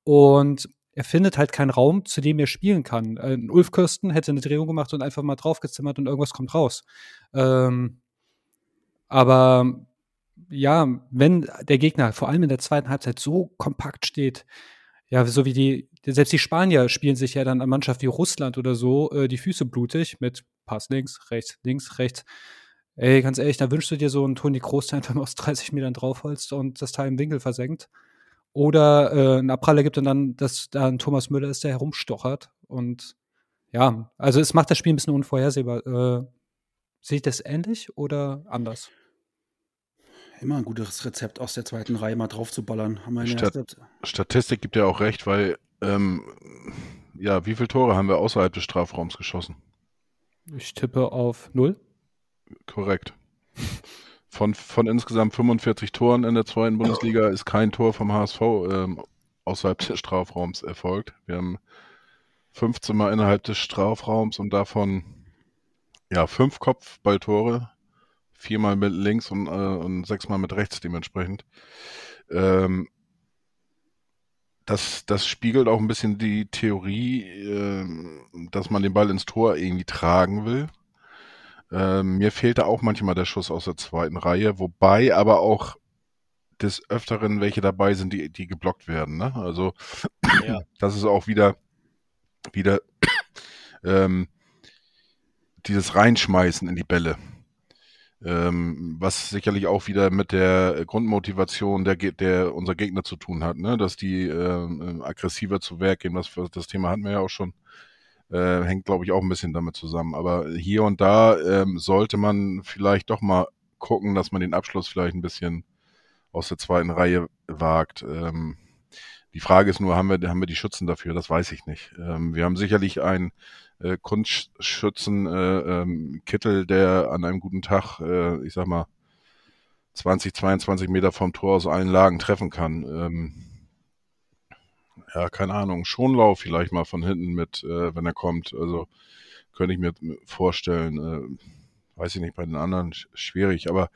und er findet halt keinen Raum, zu dem er spielen kann. Äh, Ulf Kirsten hätte eine Drehung gemacht und einfach mal draufgezimmert und irgendwas kommt raus. Ähm, aber ja, wenn der Gegner vor allem in der zweiten Halbzeit so kompakt steht, ja, so wie die, selbst die Spanier spielen sich ja dann an Mannschaft wie Russland oder so äh, die Füße blutig mit Pass links, rechts, links, rechts. Ey, ganz ehrlich, da wünschst du dir so einen Toni Kroos, der einfach mal aus 30 Metern draufholst und das Teil im Winkel versenkt. Oder äh, ein Abpraller gibt und dann, dass da ein Thomas Müller ist, der herumstochert. Und ja, also es macht das Spiel ein bisschen unvorhersehbar. Äh, sehe ich das ähnlich oder anders? Immer ein gutes Rezept aus der zweiten Reihe mal drauf zu ballern. Stat Statistik gibt ja auch recht, weil, ähm, ja, wie viele Tore haben wir außerhalb des Strafraums geschossen? Ich tippe auf null. Korrekt. Von, von insgesamt 45 Toren in der zweiten Bundesliga ist kein Tor vom HSV ähm, außerhalb des Strafraums erfolgt. Wir haben 15 Mal innerhalb des Strafraums und davon ja fünf Kopfballtore, viermal mit links und, äh, und sechsmal mit rechts dementsprechend. Ähm, das, das spiegelt auch ein bisschen die Theorie, ähm, dass man den Ball ins Tor irgendwie tragen will. Ähm, mir fehlte auch manchmal der Schuss aus der zweiten Reihe, wobei aber auch des Öfteren welche dabei sind, die, die geblockt werden. Ne? Also Ja. das ist auch wieder, wieder ähm, dieses Reinschmeißen in die Bälle. Ähm, was sicherlich auch wieder mit der Grundmotivation der, der unser Gegner zu tun hat, ne? dass die ähm, aggressiver zu Werk gehen. Das, das Thema hatten wir ja auch schon. Äh, hängt, glaube ich, auch ein bisschen damit zusammen. Aber hier und da ähm, sollte man vielleicht doch mal gucken, dass man den Abschluss vielleicht ein bisschen aus der zweiten Reihe wagt. Ähm, die Frage ist nur, haben wir, haben wir die Schützen dafür? Das weiß ich nicht. Ähm, wir haben sicherlich einen äh, Kunstschützen äh, ähm, der an einem guten Tag, äh, ich sag mal, 20, 22 Meter vom Tor aus allen Lagen treffen kann. Ähm, ja, keine Ahnung, Schonlauf vielleicht mal von hinten mit, äh, wenn er kommt. Also könnte ich mir vorstellen. Äh, weiß ich nicht, bei den anderen sch- schwierig, aber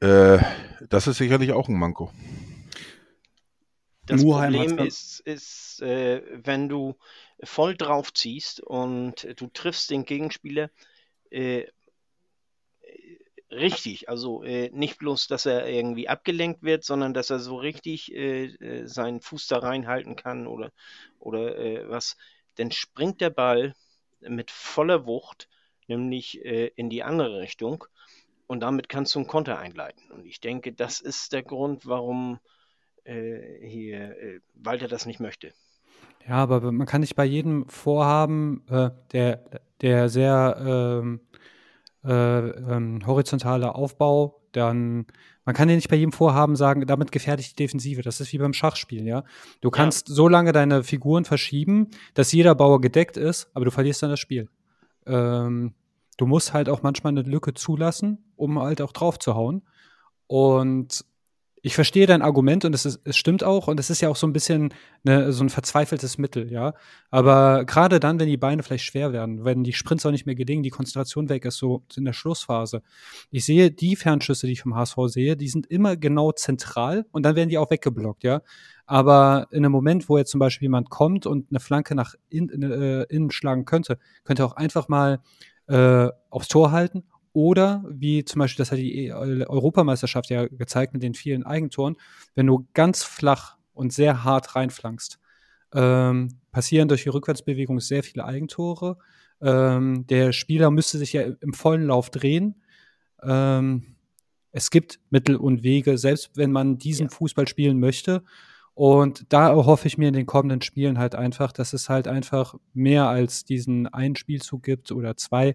äh, das ist sicherlich auch ein Manko. Das Muheim Problem ist, ist äh, wenn du voll drauf ziehst und du triffst den Gegenspieler äh, richtig, also äh, nicht bloß, dass er irgendwie abgelenkt wird, sondern dass er so richtig äh, äh, seinen Fuß da reinhalten kann oder, oder äh, was, dann springt der Ball mit voller Wucht, nämlich äh, in die andere Richtung und damit kannst du einen Konter einleiten. Und ich denke, das ist der Grund, warum äh, hier äh, Walter das nicht möchte. Ja, aber man kann nicht bei jedem Vorhaben, äh, der, der sehr ähm, äh, ähm, horizontale Aufbau, dann, man kann ja nicht bei jedem Vorhaben sagen, damit gefährde ich die Defensive. Das ist wie beim Schachspielen, ja. Du kannst so lange deine Figuren verschieben, dass jeder Bauer gedeckt ist, aber du verlierst dann das Spiel. Ähm, du musst halt auch manchmal eine Lücke zulassen, um halt auch drauf zu hauen. Und ich verstehe dein Argument und es, ist, es stimmt auch und es ist ja auch so ein bisschen ne, so ein verzweifeltes Mittel, ja. Aber gerade dann, wenn die Beine vielleicht schwer werden, wenn die Sprints auch nicht mehr gelingen, die Konzentration weg ist, so in der Schlussphase. Ich sehe die Fernschüsse, die ich vom HSV sehe, die sind immer genau zentral und dann werden die auch weggeblockt, ja. Aber in einem Moment, wo jetzt zum Beispiel jemand kommt und eine Flanke nach in, in, äh, innen schlagen könnte, könnte auch einfach mal äh, aufs Tor halten oder wie zum Beispiel, das hat die E- Europameisterschaft ja gezeigt mit den vielen Eigentoren, wenn du ganz flach und sehr hart reinflankst, ähm, passieren durch die Rückwärtsbewegung sehr viele Eigentore. Ähm, der Spieler müsste sich ja im vollen Lauf drehen. Ähm, es gibt Mittel und Wege, selbst wenn man diesen Fußball spielen möchte. Und da hoffe ich mir in den kommenden Spielen halt einfach, dass es halt einfach mehr als diesen einen Spielzug gibt oder zwei,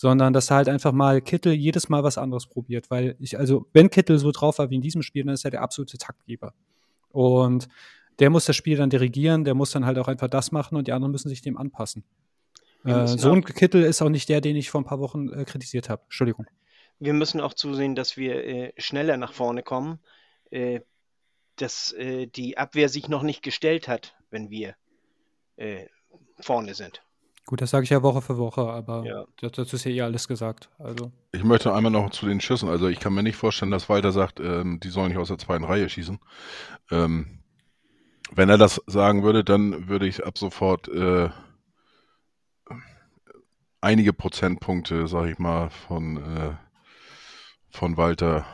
sondern dass halt einfach mal Kittel jedes Mal was anderes probiert. Weil ich, also, wenn Kittel so drauf war wie in diesem Spiel, dann ist er der absolute Taktgeber. Und der muss das Spiel dann dirigieren, der muss dann halt auch einfach das machen und die anderen müssen sich dem anpassen. Äh, so ein Kittel ist auch nicht der, den ich vor ein paar Wochen äh, kritisiert habe. Entschuldigung. Wir müssen auch zusehen, dass wir äh, schneller nach vorne kommen, äh, dass äh, die Abwehr sich noch nicht gestellt hat, wenn wir äh, vorne sind. Gut, das sage ich ja Woche für Woche, aber Ja. das- dazu ist ja eh alles gesagt. Also, Ich möchte einmal noch zu den Schüssen. Also ich kann mir nicht vorstellen, dass Walter sagt, ähm, die sollen nicht aus der zweiten Reihe schießen. Ähm, wenn er das sagen würde, dann würde ich ab sofort äh, einige Prozentpunkte, sag ich mal, von, äh, von Walter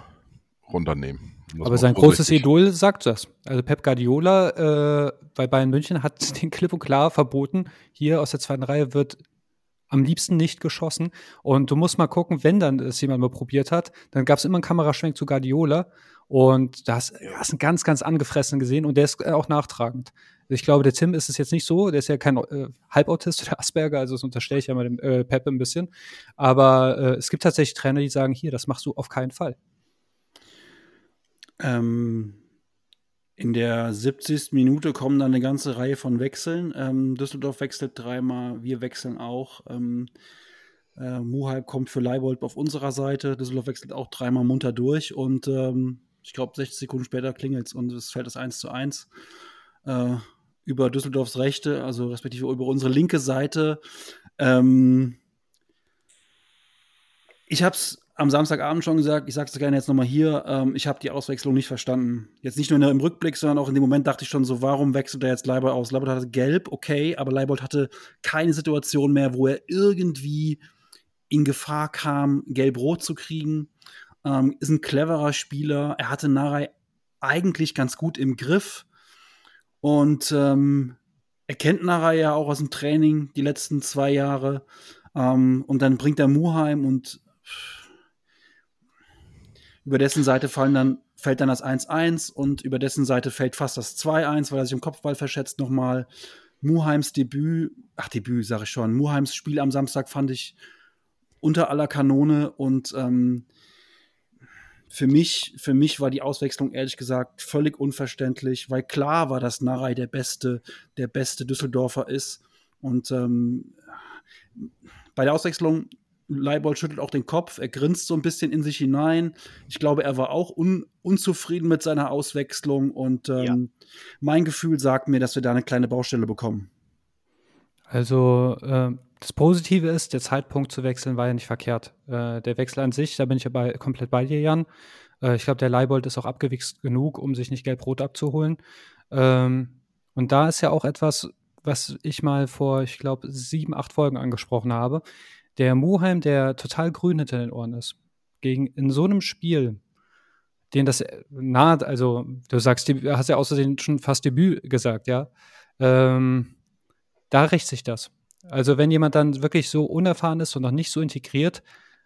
runternehmen. Das aber sein großes Idol sagt das. Also Pep Guardiola äh, bei Bayern München hat den klipp und klar verboten, hier aus der zweiten Reihe wird am liebsten nicht geschossen. Und du musst mal gucken, wenn dann es jemand mal probiert hat, dann gab es immer einen Kameraschwenk zu Guardiola. Und da hast du hast einen ganz, ganz angefressen gesehen und der ist äh, auch nachtragend. Ich glaube, der Tim ist es jetzt nicht so, der ist ja kein äh, Halbautist oder Asperger, also das unterstelle ich ja mal dem äh, Pep ein bisschen. Aber äh, es gibt tatsächlich Trainer, die sagen, hier, das machst du auf keinen Fall. Ähm, in der 70. Minute kommen dann eine ganze Reihe von Wechseln. Ähm, Düsseldorf wechselt dreimal, wir wechseln auch. Ähm, äh, Muhalb kommt für Leibold auf unserer Seite. Düsseldorf wechselt auch dreimal munter durch und ähm, ich glaube, 60 Sekunden später klingelt es und es fällt das 1 zu 1 äh, über Düsseldorfs Rechte, also respektive über unsere linke Seite. Ähm, ich habe es am Samstagabend schon gesagt, ich sage es gerne jetzt nochmal hier, ähm, ich habe die Auswechslung nicht verstanden. Jetzt nicht nur im Rückblick, sondern auch in dem Moment dachte ich schon so, warum wechselt er jetzt Leibold aus? Leibold hatte gelb, okay, aber Leibold hatte keine Situation mehr, wo er irgendwie in Gefahr kam, gelb-rot zu kriegen. Ähm, ist ein cleverer Spieler. Er hatte Narei eigentlich ganz gut im Griff. Und ähm, er kennt Narei ja auch aus dem Training die letzten zwei Jahre. Ähm, und dann bringt er Muheim und über dessen Seite fallen dann, fällt dann das 1-1 und über dessen Seite fällt fast das 2-1, weil er sich im Kopfball verschätzt nochmal. Muheims Debüt, ach Debüt sage ich schon, Muheims Spiel am Samstag fand ich unter aller Kanone und ähm, für mich, für mich war die Auswechslung ehrlich gesagt völlig unverständlich, weil klar war, dass Narei der beste, der beste Düsseldorfer ist. Und ähm, bei der Auswechslung Leibold schüttelt auch den Kopf, er grinst so ein bisschen in sich hinein. Ich glaube, er war auch un unzufrieden mit seiner Auswechslung und ähm, ja. mein Gefühl sagt mir, dass wir da eine kleine Baustelle bekommen. Also äh, das Positive ist, der Zeitpunkt zu wechseln war ja nicht verkehrt. Äh, der Wechsel an sich, da bin ich ja bei, komplett bei dir, Jan. Äh, ich glaube, der Leibold ist auch abgewichst genug, um sich nicht gelb-rot abzuholen. Ähm, und da ist ja auch etwas, was ich mal vor, ich glaube, sieben, acht Folgen angesprochen habe der Muheim, der total grün hinter den Ohren ist, gegen in so einem Spiel, den das naht, also du sagst, du hast ja außerdem schon fast Debüt gesagt, ja, ähm, da rächt sich das. Also wenn jemand dann wirklich so unerfahren ist und noch nicht so integriert,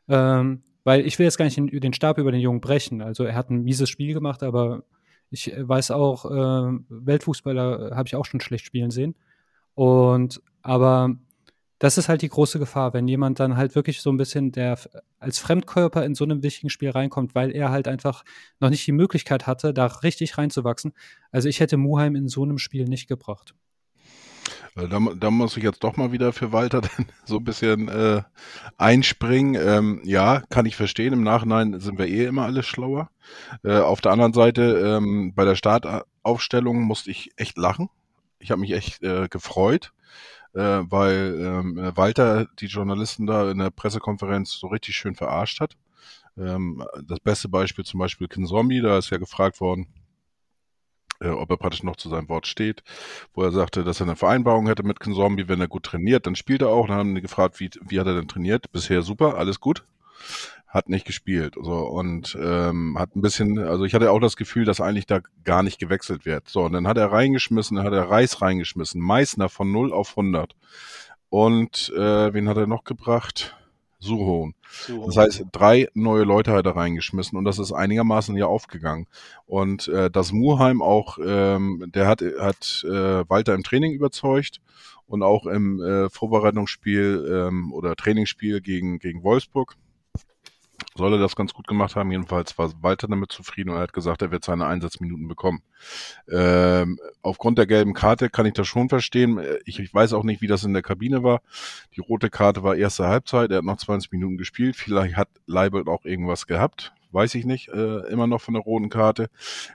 ähm, weil ich will jetzt gar nicht den, den Stab über den Jungen brechen. Also er hat ein mieses Spiel gemacht, aber ich weiß auch, äh, Weltfußballer habe ich auch schon schlecht spielen sehen. Und aber das ist halt die große Gefahr, wenn jemand dann halt wirklich so ein bisschen der als Fremdkörper in so einem wichtigen Spiel reinkommt, weil er halt einfach noch nicht die Möglichkeit hatte, da richtig reinzuwachsen. Also ich hätte Muheim in so einem Spiel nicht gebracht. Äh, da, da, muss ich jetzt doch mal wieder für Walter so ein bisschen äh, einspringen. Ähm, ja, kann ich verstehen. Im Nachhinein sind wir eh immer alles schlauer. Äh, auf der anderen Seite, ähm, bei der Startaufstellung musste ich echt lachen. Ich habe mich echt äh, gefreut äh, weil ähm, Walter die Journalisten da in der Pressekonferenz so richtig schön verarscht hat. Ähm, das beste Beispiel zum Beispiel Kin Zombie, da ist ja gefragt worden, äh, ob er praktisch noch zu seinem Wort steht, wo er sagte, dass er eine Vereinbarung hätte mit Zombie, wenn er gut trainiert, dann spielt er auch. Dann haben die gefragt, wie, wie hat er denn trainiert? Bisher super, alles gut hat nicht gespielt. So, und ähm, hat ein bisschen, also ich hatte auch das Gefühl, dass eigentlich da gar nicht gewechselt wird. So, und dann hat er reingeschmissen, dann hat er Reis reingeschmissen, Meißner von 0 auf 100. Und äh, wen hat er noch gebracht? Suhohn. Das heißt, drei neue Leute hat er reingeschmissen und das ist einigermaßen ja aufgegangen. Und äh, das Murheim auch, ähm, der hat, hat äh, Walter im Training überzeugt und auch im äh, Vorbereitungsspiel ähm, oder Trainingsspiel gegen, gegen Wolfsburg soll er das ganz gut gemacht haben. Jedenfalls war Walter damit zufrieden und er hat gesagt, er wird seine Einsatzminuten bekommen. Ähm, aufgrund der gelben Karte kann ich das schon verstehen. Ich, ich, weiß auch nicht, wie das in der Kabine war. Die rote Karte war erste Halbzeit. Er hat noch 20 Minuten gespielt. Vielleicht hat Leibelt auch irgendwas gehabt. Weiß ich nicht, äh, immer noch von der roten Karte.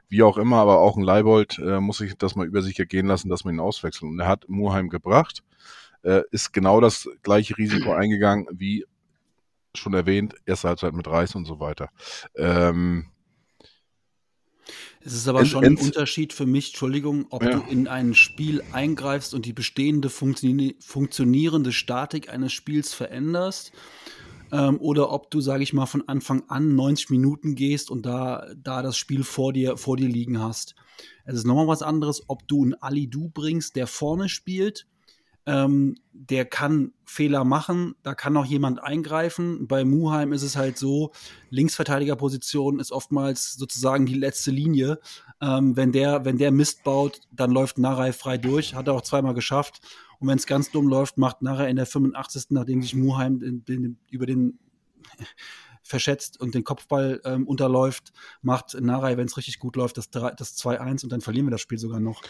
Wie auch immer, aber auch ein Leibold äh, muss sich das mal über sich ergehen lassen, dass man ihn auswechselt. Und er hat Murheim gebracht, äh, ist genau das gleiche Risiko eingegangen wie schon erwähnt, erste Halbzeit mit Reis und so weiter. Ähm, es ist aber schon ein Unterschied für mich, Entschuldigung, ob ja. du in ein Spiel eingreifst und die bestehende funktioni funktionierende Statik eines Spiels veränderst ähm, oder ob du, sage ich mal, von Anfang an 90 Minuten gehst und da, da das Spiel vor dir, vor dir liegen hast. Es ist nochmal was anderes, ob du einen Ali Du bringst, der vorne spielt ähm, der kann Fehler machen, da kann noch jemand eingreifen. Bei Muheim ist es halt so, Linksverteidigerposition ist oftmals sozusagen die letzte Linie. Ähm, wenn, der, wenn der Mist baut, dann läuft Narei frei durch, hat er auch zweimal geschafft. Und wenn es ganz dumm läuft, macht Narei in der 85. nachdem sich Muheim den, den, über den verschätzt und den Kopfball ähm, unterläuft, macht Narei, wenn es richtig gut läuft, das, das 2-1 und dann verlieren wir das Spiel sogar noch.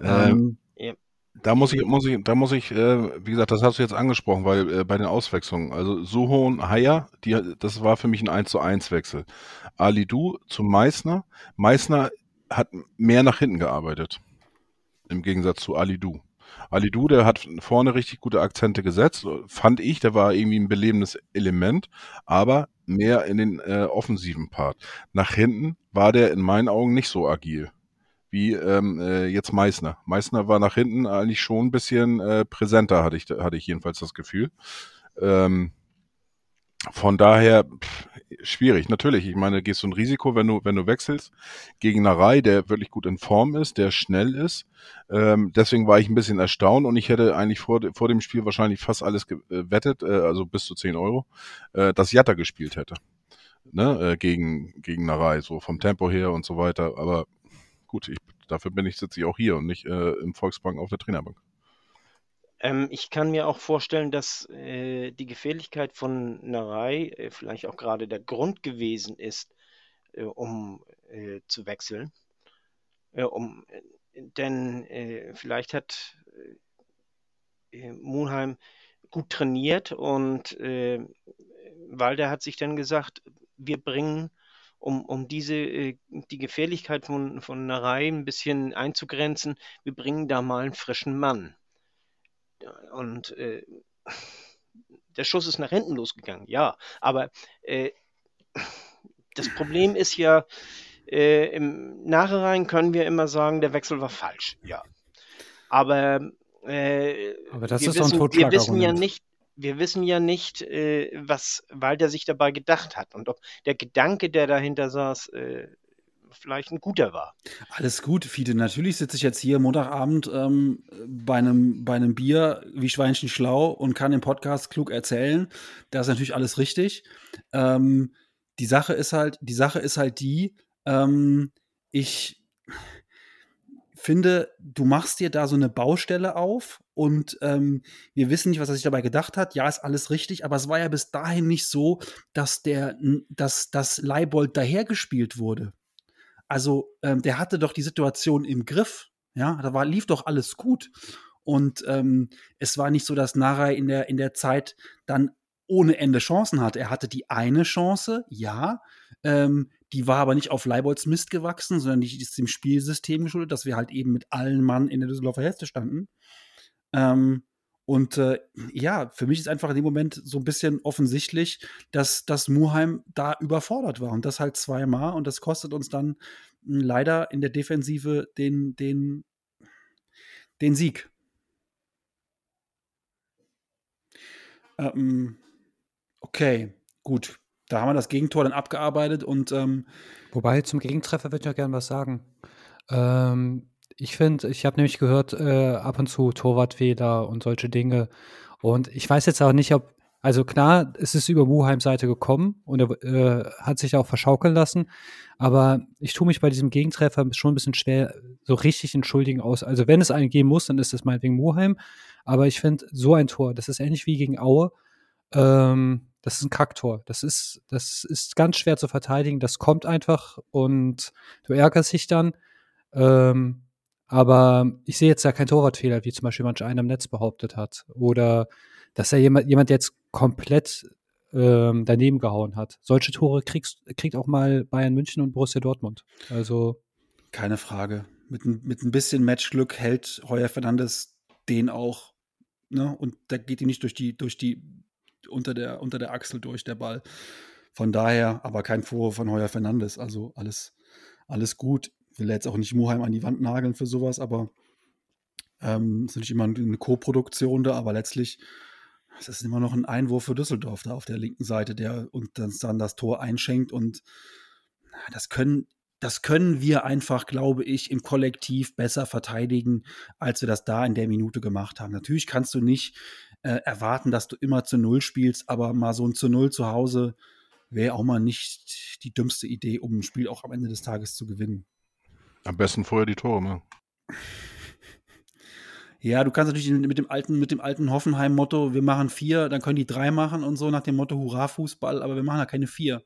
Ähm, ja. Da muss ich, muss ich, da muss ich, äh, wie gesagt, das hast du jetzt angesprochen, weil äh, bei den Auswechslungen, also Suho und Haya, die, das war für mich ein 1 zu 1 Wechsel. Ali Du zu Meißner. Meißner hat mehr nach hinten gearbeitet. Im Gegensatz zu Ali Du. Ali Du, der hat vorne richtig gute Akzente gesetzt, fand ich, der war irgendwie ein belebendes Element, aber mehr in den äh, offensiven Part. Nach hinten war der in meinen Augen nicht so agil wie ähm, äh, jetzt Meißner. Meißner war nach hinten eigentlich schon ein bisschen äh, präsenter, hatte ich, hatte ich jedenfalls das Gefühl. Ähm, von daher pff, schwierig. Natürlich, ich meine, gehst du ein Risiko, wenn du wenn du wechselst gegen Narei, der wirklich gut in Form ist, der schnell ist. Ähm, deswegen war ich ein bisschen erstaunt und ich hätte eigentlich vor vor dem Spiel wahrscheinlich fast alles gewettet, äh, also bis zu 10 Euro, äh, dass Jatta gespielt hätte. Ne, äh, gegen gegen Narei, so vom Tempo her und so weiter. Aber gut, ich, dafür bin ich, sitze ich auch hier und nicht äh, im Volksbank auf der Trainerbank. Ähm, ich kann mir auch vorstellen, dass äh, die Gefährlichkeit von Narei äh, vielleicht auch gerade der Grund gewesen ist, äh, um äh, zu wechseln. Äh, um, denn vielleicht hat Munheim gut trainiert und Walder hat sich dann gesagt, wir bringen um, um diese, äh, die Gefährlichkeit von, von Narei ein bisschen einzugrenzen, wir bringen da mal einen frischen Mann. Und äh, der Schuss ist nach hinten losgegangen, ja. Aber äh, das Problem ist ja, äh, im Nachhinein können wir immer sagen, der Wechsel war falsch, ja. Aber, äh, Aber das ist wissen, ein wir wissen ja nicht, wir wissen ja nicht, äh, was Walter sich dabei gedacht hat und ob der Gedanke, der dahinter saß, äh, vielleicht ein guter war. Alles gut, Fiete. Natürlich sitze ich jetzt hier Montagabend ähm, bei, einem, bei einem Bier wie Schweinchen schlau und kann im Podcast klug erzählen. Das ist natürlich alles richtig. Ähm, die Sache ist halt, die Sache ist halt die, ähm, ich finde, du machst dir da so eine Baustelle auf und ähm, wir wissen nicht, was er sich dabei gedacht hat. Ja, ist alles richtig, aber es war ja bis dahin nicht so, dass der, dass das Leibold dahergespielt wurde. Also ähm, der hatte doch die Situation im Griff. Ja, da war, lief doch alles gut. Und ähm, es war nicht so, dass Narai in der, in der Zeit dann ohne Ende Chancen hatte. Er hatte die eine Chance, ja, ähm, die war aber nicht auf Leibolds Mist gewachsen, sondern die ist dem Spielsystem geschuldet, dass wir halt eben mit allen Mann in der Düsseldorfer Hälfte standen. Ähm, und äh, ja, für mich ist einfach in dem Moment so ein bisschen offensichtlich, dass, dass Muheim da überfordert war und das halt zweimal und das kostet uns dann hm, leider in der Defensive den, den, den Sieg. Ähm, okay, gut da haben wir das Gegentor dann abgearbeitet und ähm, Wobei zum Gegentreffer würde ich ja gerne was sagen. Ähm, ich finde, ich habe nämlich gehört, äh, ab und zu Torwartfehler und solche Dinge. Und ich weiß jetzt auch nicht, ob, also klar, es ist über Muheims Seite gekommen und er äh, hat sich auch verschaukeln lassen. Aber ich tue mich bei diesem Gegentreffer schon ein bisschen schwer, so richtig entschuldigen aus. Also wenn es einen geben muss, dann ist es meinetwegen Muheim. Aber ich finde, so ein Tor, das ist ähnlich wie gegen Aue. Ähm, das ist ein Kacktor. Das ist, das ist ganz schwer zu verteidigen. Das kommt einfach und du ärgerst dich dann. Ähm, aber ich sehe jetzt da keinen Torwartfehler, wie zum Beispiel manch einer im Netz behauptet hat. Oder dass er jemand, jemand jetzt komplett ähm, daneben gehauen hat. Solche Tore kriegst, kriegt auch mal Bayern München und Borussia Dortmund. Also. Keine Frage. Mit, mit ein bisschen Matchglück hält Heuer Fernandes den auch. Ne? Und da geht ihm nicht durch die, durch die unter der, unter der Achsel durch, der Ball. Von daher, aber kein Vorwurf von Heuer Fernandes. Also alles, alles gut. Will jetzt auch nicht Muheim an die Wand nageln für sowas, aber ähm, ist natürlich immer eine Co-Produktion da, aber letztlich es ist immer noch ein Einwurf für Düsseldorf da auf der linken Seite, der und dann das Tor einschenkt und das können das können wir einfach, glaube ich, im Kollektiv besser verteidigen, als wir das da in der Minute gemacht haben. Natürlich kannst du nicht äh, erwarten, dass du immer zu Null spielst, aber mal so ein zu Null zu Hause wäre auch mal nicht die dümmste Idee, um ein Spiel auch am Ende des Tages zu gewinnen. Am besten vorher die Tore machen. Ja, du kannst natürlich mit dem alten, mit dem alten Hoffenheim-Motto, wir machen vier, dann können die drei machen und so nach dem Motto Hurra Fußball, aber wir machen ja keine vier.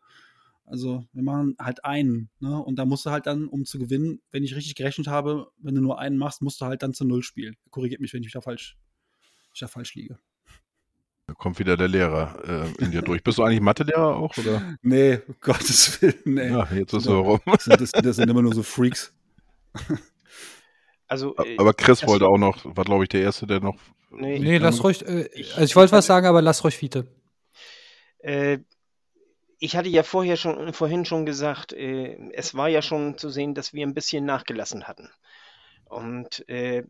Also wir machen halt einen, ne? Und da musst du halt dann, um zu gewinnen, wenn ich richtig gerechnet habe, wenn du nur einen machst, musst du halt dann zu null spielen. Korrigiert mich, wenn ich da falsch, ich da falsch liege. Da kommt wieder der Lehrer äh, in dir durch. Bist du eigentlich Mathelehrer auch? Oder? Nee, um Gottes Willen, nee. Ja, jetzt ist er rum. Das sind, das, das sind immer nur so Freaks. Also, äh, Aber Chris wollte auch noch, war glaube ich der Erste, der noch. Nee, Nee, lass ruhig. Äh, Ich- also ich wollte was sagen, aber lass ruhig Fiete. Äh, ich hatte ja vorher schon, vorhin schon gesagt, äh, es war ja schon zu sehen, dass wir ein bisschen nachgelassen hatten. Und äh,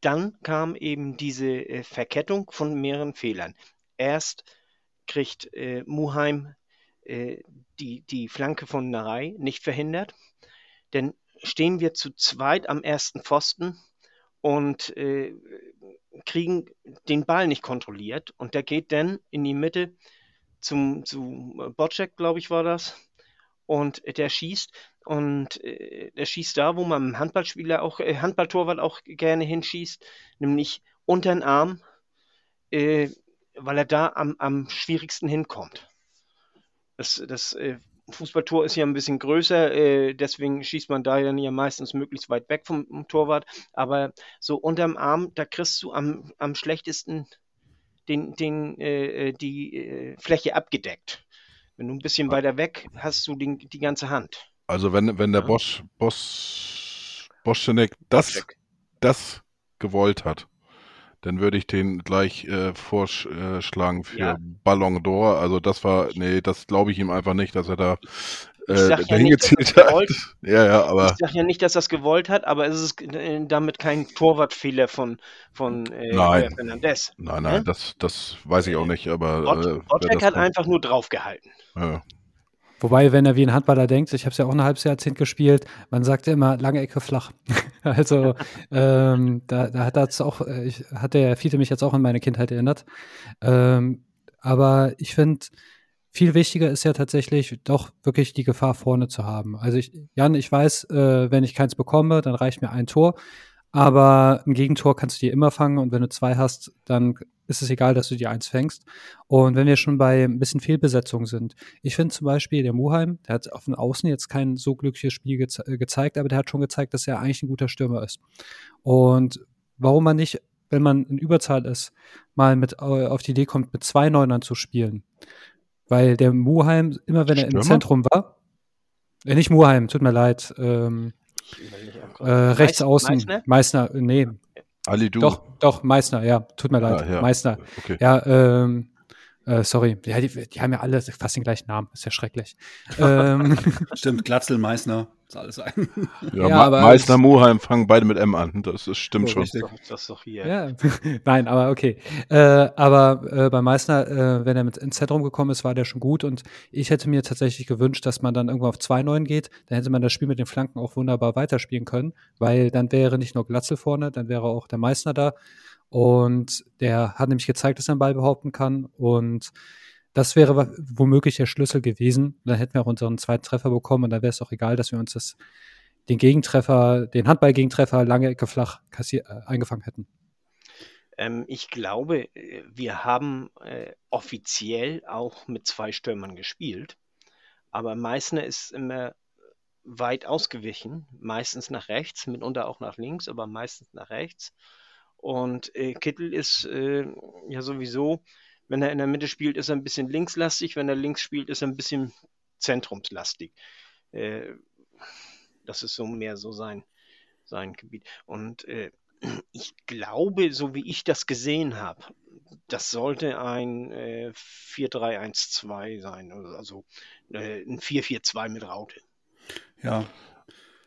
dann kam eben diese äh, Verkettung von mehreren Fehlern. Erst kriegt äh, Muheim äh, die, die Flanke von Narei nicht verhindert. Dann stehen wir zu zweit am ersten Pfosten und äh, kriegen den Ball nicht kontrolliert. Und der geht dann in die Mitte zum, zu Bocek, glaube ich, war das. Und der schießt. Und äh, der schießt da, wo man Handballspieler auch, äh, Handballtorwart auch gerne hinschießt, nämlich unter den Arm, äh, weil er da am, am schwierigsten hinkommt. Das, das äh, Fußballtor ist ja ein bisschen größer, äh, deswegen schießt man da dann ja meistens möglichst weit weg vom, vom Torwart. Aber so unterm Arm, da kriegst du am, am schlechtesten den, den, äh, die äh, Fläche abgedeckt. Wenn du ein bisschen weiter weg hast du den, die ganze Hand. Also wenn, wenn der Ja. Bosch, Bosch, Boschenek das, das gewollt hat, dann würde ich den gleich äh, vorschlagen für Ja. Ballon d'Or. Also das war, nee, das glaube ich ihm einfach nicht, dass er da äh, ja dahin gezielt er hat. gewollt- Ja, ja, aber Ich sage ja nicht, dass er es gewollt hat, aber es ist äh, damit kein Torwartfehler von, von äh, Nein. Fernandes. nein, nein, ne? das, das weiß ich auch nicht, aber Bot- äh, hat einfach nur draufgehalten. ja. Wobei, wenn er wie ein Handballer denkt, ich habe es ja auch ein halbes Jahrzehnt gespielt, man sagt ja immer lange Ecke flach. also ähm, da, da hat das auch, äh, ich, hat der Fiete mich jetzt auch an meine Kindheit erinnert. Ähm, aber ich finde, viel wichtiger ist ja tatsächlich doch wirklich die Gefahr vorne zu haben. Also ich, Jan, ich weiß, äh, wenn ich keins bekomme, dann reicht mir ein Tor. Aber ein Gegentor kannst du dir immer fangen und wenn du zwei hast, dann ist es egal, dass du dir eins fängst. Und wenn wir schon bei ein bisschen Fehlbesetzung sind, ich finde zum Beispiel der Muheim, der hat auf den Außen jetzt kein so glückliches Spiel geze gezeigt, aber der hat schon gezeigt, dass er eigentlich ein guter Stürmer ist. Und warum man nicht, wenn man in Überzahl ist, mal mit auf die Idee kommt, mit zwei Neunern zu spielen. Weil der Muheim, immer wenn er im Stürmer? Zentrum war, äh, nicht Muheim, tut mir leid, ähm, äh, rechts Meiß- außen, Meißner? Meißner, äh, nee, Ali Du. doch, doch, Meißner, ja, tut mir leid, Ah, ja. Meißner. Okay. Ja, ähm, äh, sorry. Ja, die, die haben ja alle fast den gleichen Namen. Ist ja schrecklich. ähm, Stimmt, Glatzel, Meißner, ist alles ein. Ja, Ja, aber Meißner, Muheim fangen beide mit M an. Das ist, stimmt So, schon. richtig. Das ist doch- das hier. ja, nein, aber okay. Äh, aber äh, bei Meißner, äh, wenn er mit ins Zentrum gekommen ist, war der schon gut. Und ich hätte mir tatsächlich gewünscht, dass man dann irgendwann auf 2-9 geht. Dann hätte man das Spiel mit den Flanken auch wunderbar weiterspielen können, weil dann wäre nicht nur Glatzel vorne, dann wäre auch der Meißner da. Und der hat nämlich gezeigt, dass er den Ball behaupten kann. Und das wäre womöglich der Schlüssel gewesen. Dann hätten wir auch unseren zweiten Treffer bekommen und dann wäre es auch egal, dass wir uns das, den Gegentreffer, den Handball-Gegentreffer lange Ecke flach äh, eingefangen hätten. Ähm, ich glaube, äh, wir haben äh, offiziell auch mit zwei Stürmern gespielt, aber Meißner ist immer weit ausgewichen, meistens nach rechts, mitunter auch nach links, aber meistens nach rechts. Und äh, Kittel ist äh, ja sowieso, wenn er in der Mitte spielt, ist er ein bisschen linkslastig, wenn er links spielt, ist er ein bisschen zentrumslastig. Äh, das ist so mehr so sein, sein Gebiet. Und äh, ich glaube, so wie ich das gesehen habe, das sollte ein äh, 4-3-1-2 sein, also äh, ein 4-4-2 mit Raute. Ja.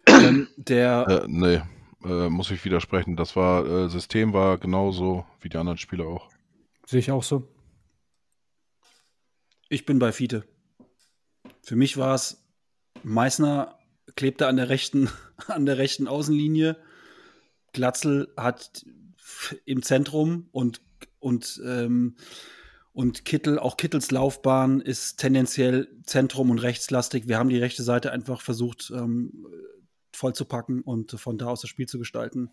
ähm, der, Äh, nee, äh, muss ich widersprechen. Das war, äh, System war genauso wie die anderen Spieler auch. Sehe ich auch so. Ich bin bei Fiete. Für mich war es, Meißner klebte an der rechten, an der rechten Außenlinie. Glatzel hat im Zentrum und, und, ähm, und Kittel, auch Kittels Laufbahn ist tendenziell Zentrum und rechtslastig. Wir haben die rechte Seite einfach versucht ähm, voll zu packen und von da aus das Spiel zu gestalten.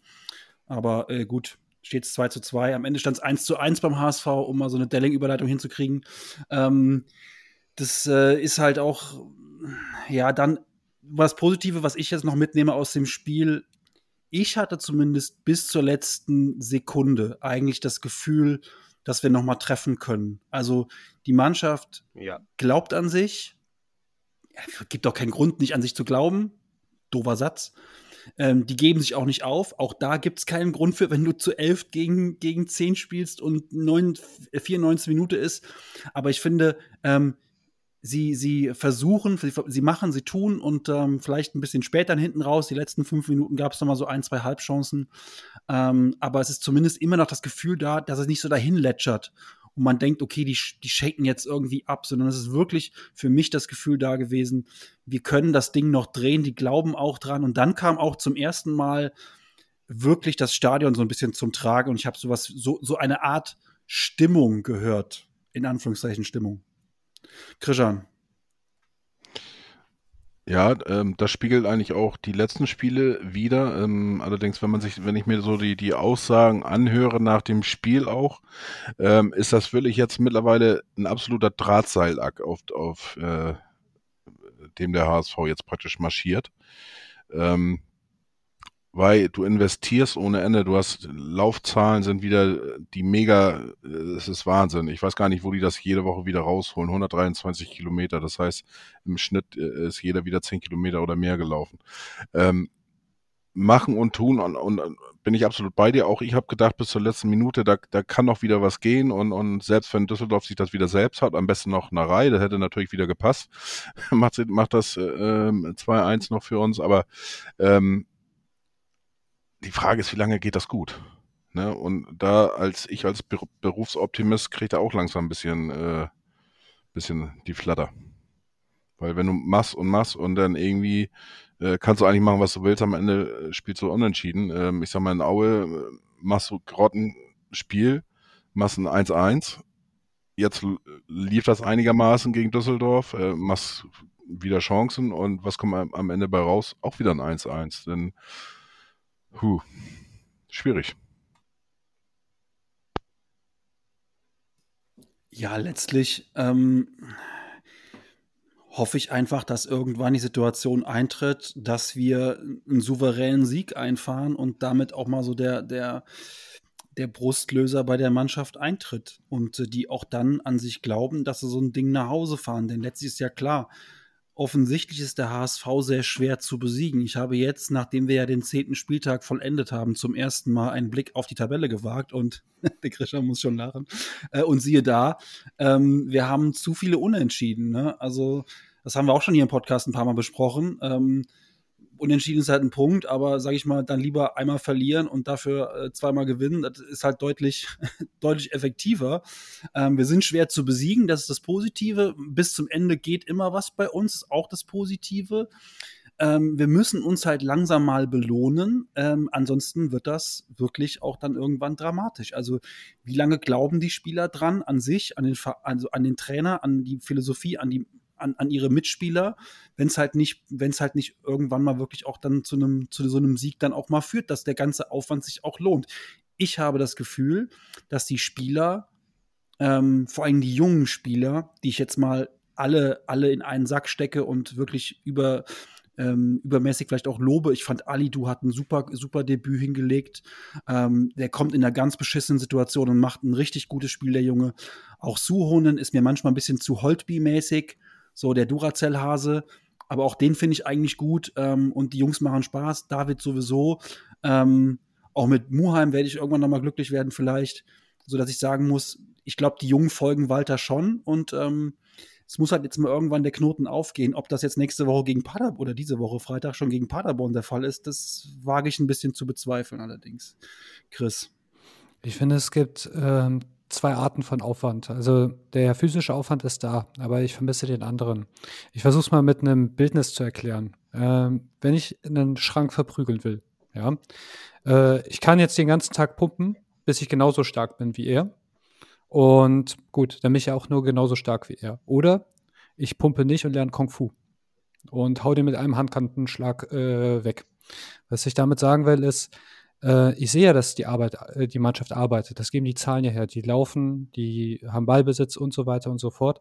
Aber äh, gut, steht es 2 zu 2. Am Ende stand es 1 zu 1 beim HSV, um mal so eine Delling-Überleitung hinzukriegen. Ähm, das äh, ist halt auch, ja, dann was Positive, was ich jetzt noch mitnehme aus dem Spiel. Ich hatte zumindest bis zur letzten Sekunde eigentlich das Gefühl, dass wir noch mal treffen können. Also die Mannschaft Ja. glaubt an sich. Ja, gibt doch keinen Grund, nicht an sich zu glauben. Doofer Satz. Ähm, die geben sich auch nicht auf. Auch da gibt es keinen Grund für, wenn du zu elf gegen, gegen zehn spielst und neun, 94 Minute ist. Aber ich finde, ähm, sie, sie versuchen, sie, machen, sie tun und ähm, vielleicht ein bisschen später hinten raus. Die letzten fünf Minuten gab es noch mal so ein, zwei Halbchancen. Ähm, aber es ist zumindest immer noch das Gefühl da, dass es nicht so dahin lätschert und man denkt, okay, die, die shaken jetzt irgendwie ab, sondern es ist wirklich für mich das Gefühl da gewesen, wir können das Ding noch drehen, die glauben auch dran. Und dann kam auch zum ersten Mal wirklich das Stadion so ein bisschen zum Tragen und ich habe sowas, so, so eine Art Stimmung gehört, in Anführungszeichen Stimmung. Krishan. Ja, ähm, das spiegelt eigentlich auch die letzten Spiele wieder. Ähm, allerdings, wenn man sich, wenn ich mir so die, die Aussagen anhöre nach dem Spiel auch, ähm, ist das wirklich jetzt mittlerweile ein absoluter Drahtseilakt auf, auf äh, dem der HSV jetzt praktisch marschiert. Ähm, weil du investierst ohne Ende. Du hast Laufzahlen sind wieder die mega, es ist Wahnsinn. Ich weiß gar nicht, wo die das jede Woche wieder rausholen. 123 Kilometer. Das heißt, im Schnitt äh, ist jeder wieder 10 Kilometer oder mehr gelaufen. Ähm, machen und tun und, und bin ich absolut bei dir. Auch ich habe gedacht, bis zur letzten Minute, da, da kann noch wieder was gehen und, und selbst wenn Düsseldorf sich das wieder selbst hat, am besten noch eine Reihe, das hätte natürlich wieder gepasst, macht, macht das äh, 2-1 noch für uns, aber ähm, die Frage ist, wie lange geht das gut? Ne? Und da als ich als Ber Berufsoptimist kriege da auch langsam ein bisschen, äh, bisschen die Flatter. Weil wenn du machst und machst und dann irgendwie äh, kannst du eigentlich machen, was du willst, am Ende äh, spielst du unentschieden. Ähm, ich sag mal, in Aue äh, machst du Grottenspiel, machst ein 1-1. Jetzt lief das einigermaßen gegen Düsseldorf, äh, machst wieder Chancen und was kommt am Ende bei raus? Auch wieder ein 1-1. Denn Puh, schwierig. Ja, letztlich ähm, hoffe ich einfach, dass irgendwann die Situation eintritt, dass wir einen souveränen Sieg einfahren und damit auch mal so der, der, der Brustlöser bei der Mannschaft eintritt und die auch dann an sich glauben, dass sie so ein Ding nach Hause fahren. Denn letztlich ist ja klar, offensichtlich ist der HSV sehr schwer zu besiegen. Ich habe jetzt, nachdem wir ja den zehnten Spieltag vollendet haben, zum ersten Mal einen Blick auf die Tabelle gewagt und der Krischer muss schon lachen. Äh, und siehe da, ähm, wir haben zu viele Unentschieden. Ne? Also, das haben wir auch schon hier im Podcast ein paar Mal besprochen. Unentschieden ist halt ein Punkt, aber sage ich mal, dann lieber einmal verlieren und dafür äh, zweimal gewinnen. Das ist halt deutlich, deutlich effektiver. Ähm, wir sind schwer zu besiegen, das ist das Positive. Bis zum Ende geht immer was bei uns, auch das Positive. Ähm, wir müssen uns halt langsam mal belohnen. Ähm, ansonsten wird das wirklich auch dann irgendwann dramatisch. Also, wie lange glauben die Spieler dran, an sich, an den, also an den Trainer, an die Philosophie, an die an, an ihre Mitspieler, wenn es halt nicht, wenn es halt nicht irgendwann mal wirklich auch dann zu einem, zu so einem Sieg dann auch mal führt, dass der ganze Aufwand sich auch lohnt. Ich habe das Gefühl, dass die Spieler, ähm, vor allem die jungen Spieler, die ich jetzt mal alle, alle in einen Sack stecke und wirklich über, ähm, übermäßig vielleicht auch lobe. Ich fand Ali, du hat ein super, super Debüt hingelegt. Ähm, der kommt in einer ganz beschissenen Situation und macht ein richtig gutes Spiel, der Junge. Auch Suhonen ist mir manchmal ein bisschen zu Holtby-mäßig so der Duracell-Hase. Aber auch den finde ich eigentlich gut ähm, und die Jungs machen Spaß. David sowieso. Ähm, auch mit Muheim werde ich irgendwann nochmal glücklich werden, vielleicht. So dass ich sagen muss, ich glaube, die Jungen folgen Walter schon und ähm, es muss halt jetzt mal irgendwann der Knoten aufgehen. Ob das jetzt nächste Woche gegen Paderborn oder diese Woche Freitag schon gegen Paderborn der Fall ist, das wage ich ein bisschen zu bezweifeln allerdings. Chris. Ich finde, es gibt ähm, zwei Arten von Aufwand. Also der physische Aufwand ist da, aber ich vermisse den anderen. Ich versuche es mal mit einem Bildnis zu erklären. Ähm, wenn ich einen Schrank verprügeln will, ja, äh, ich kann jetzt den ganzen Tag pumpen, bis ich genauso stark bin wie er. Und gut, dann bin ich ja auch nur genauso stark wie er. Oder ich pumpe nicht und lerne Kung Fu und hau den mit einem Handkantenschlag äh, weg. Was ich damit sagen will, ist, äh, ich sehe ja, dass die Arbeit, äh, die Mannschaft arbeitet. Das geben die Zahlen ja her. Die laufen, die haben Ballbesitz und so weiter und so fort.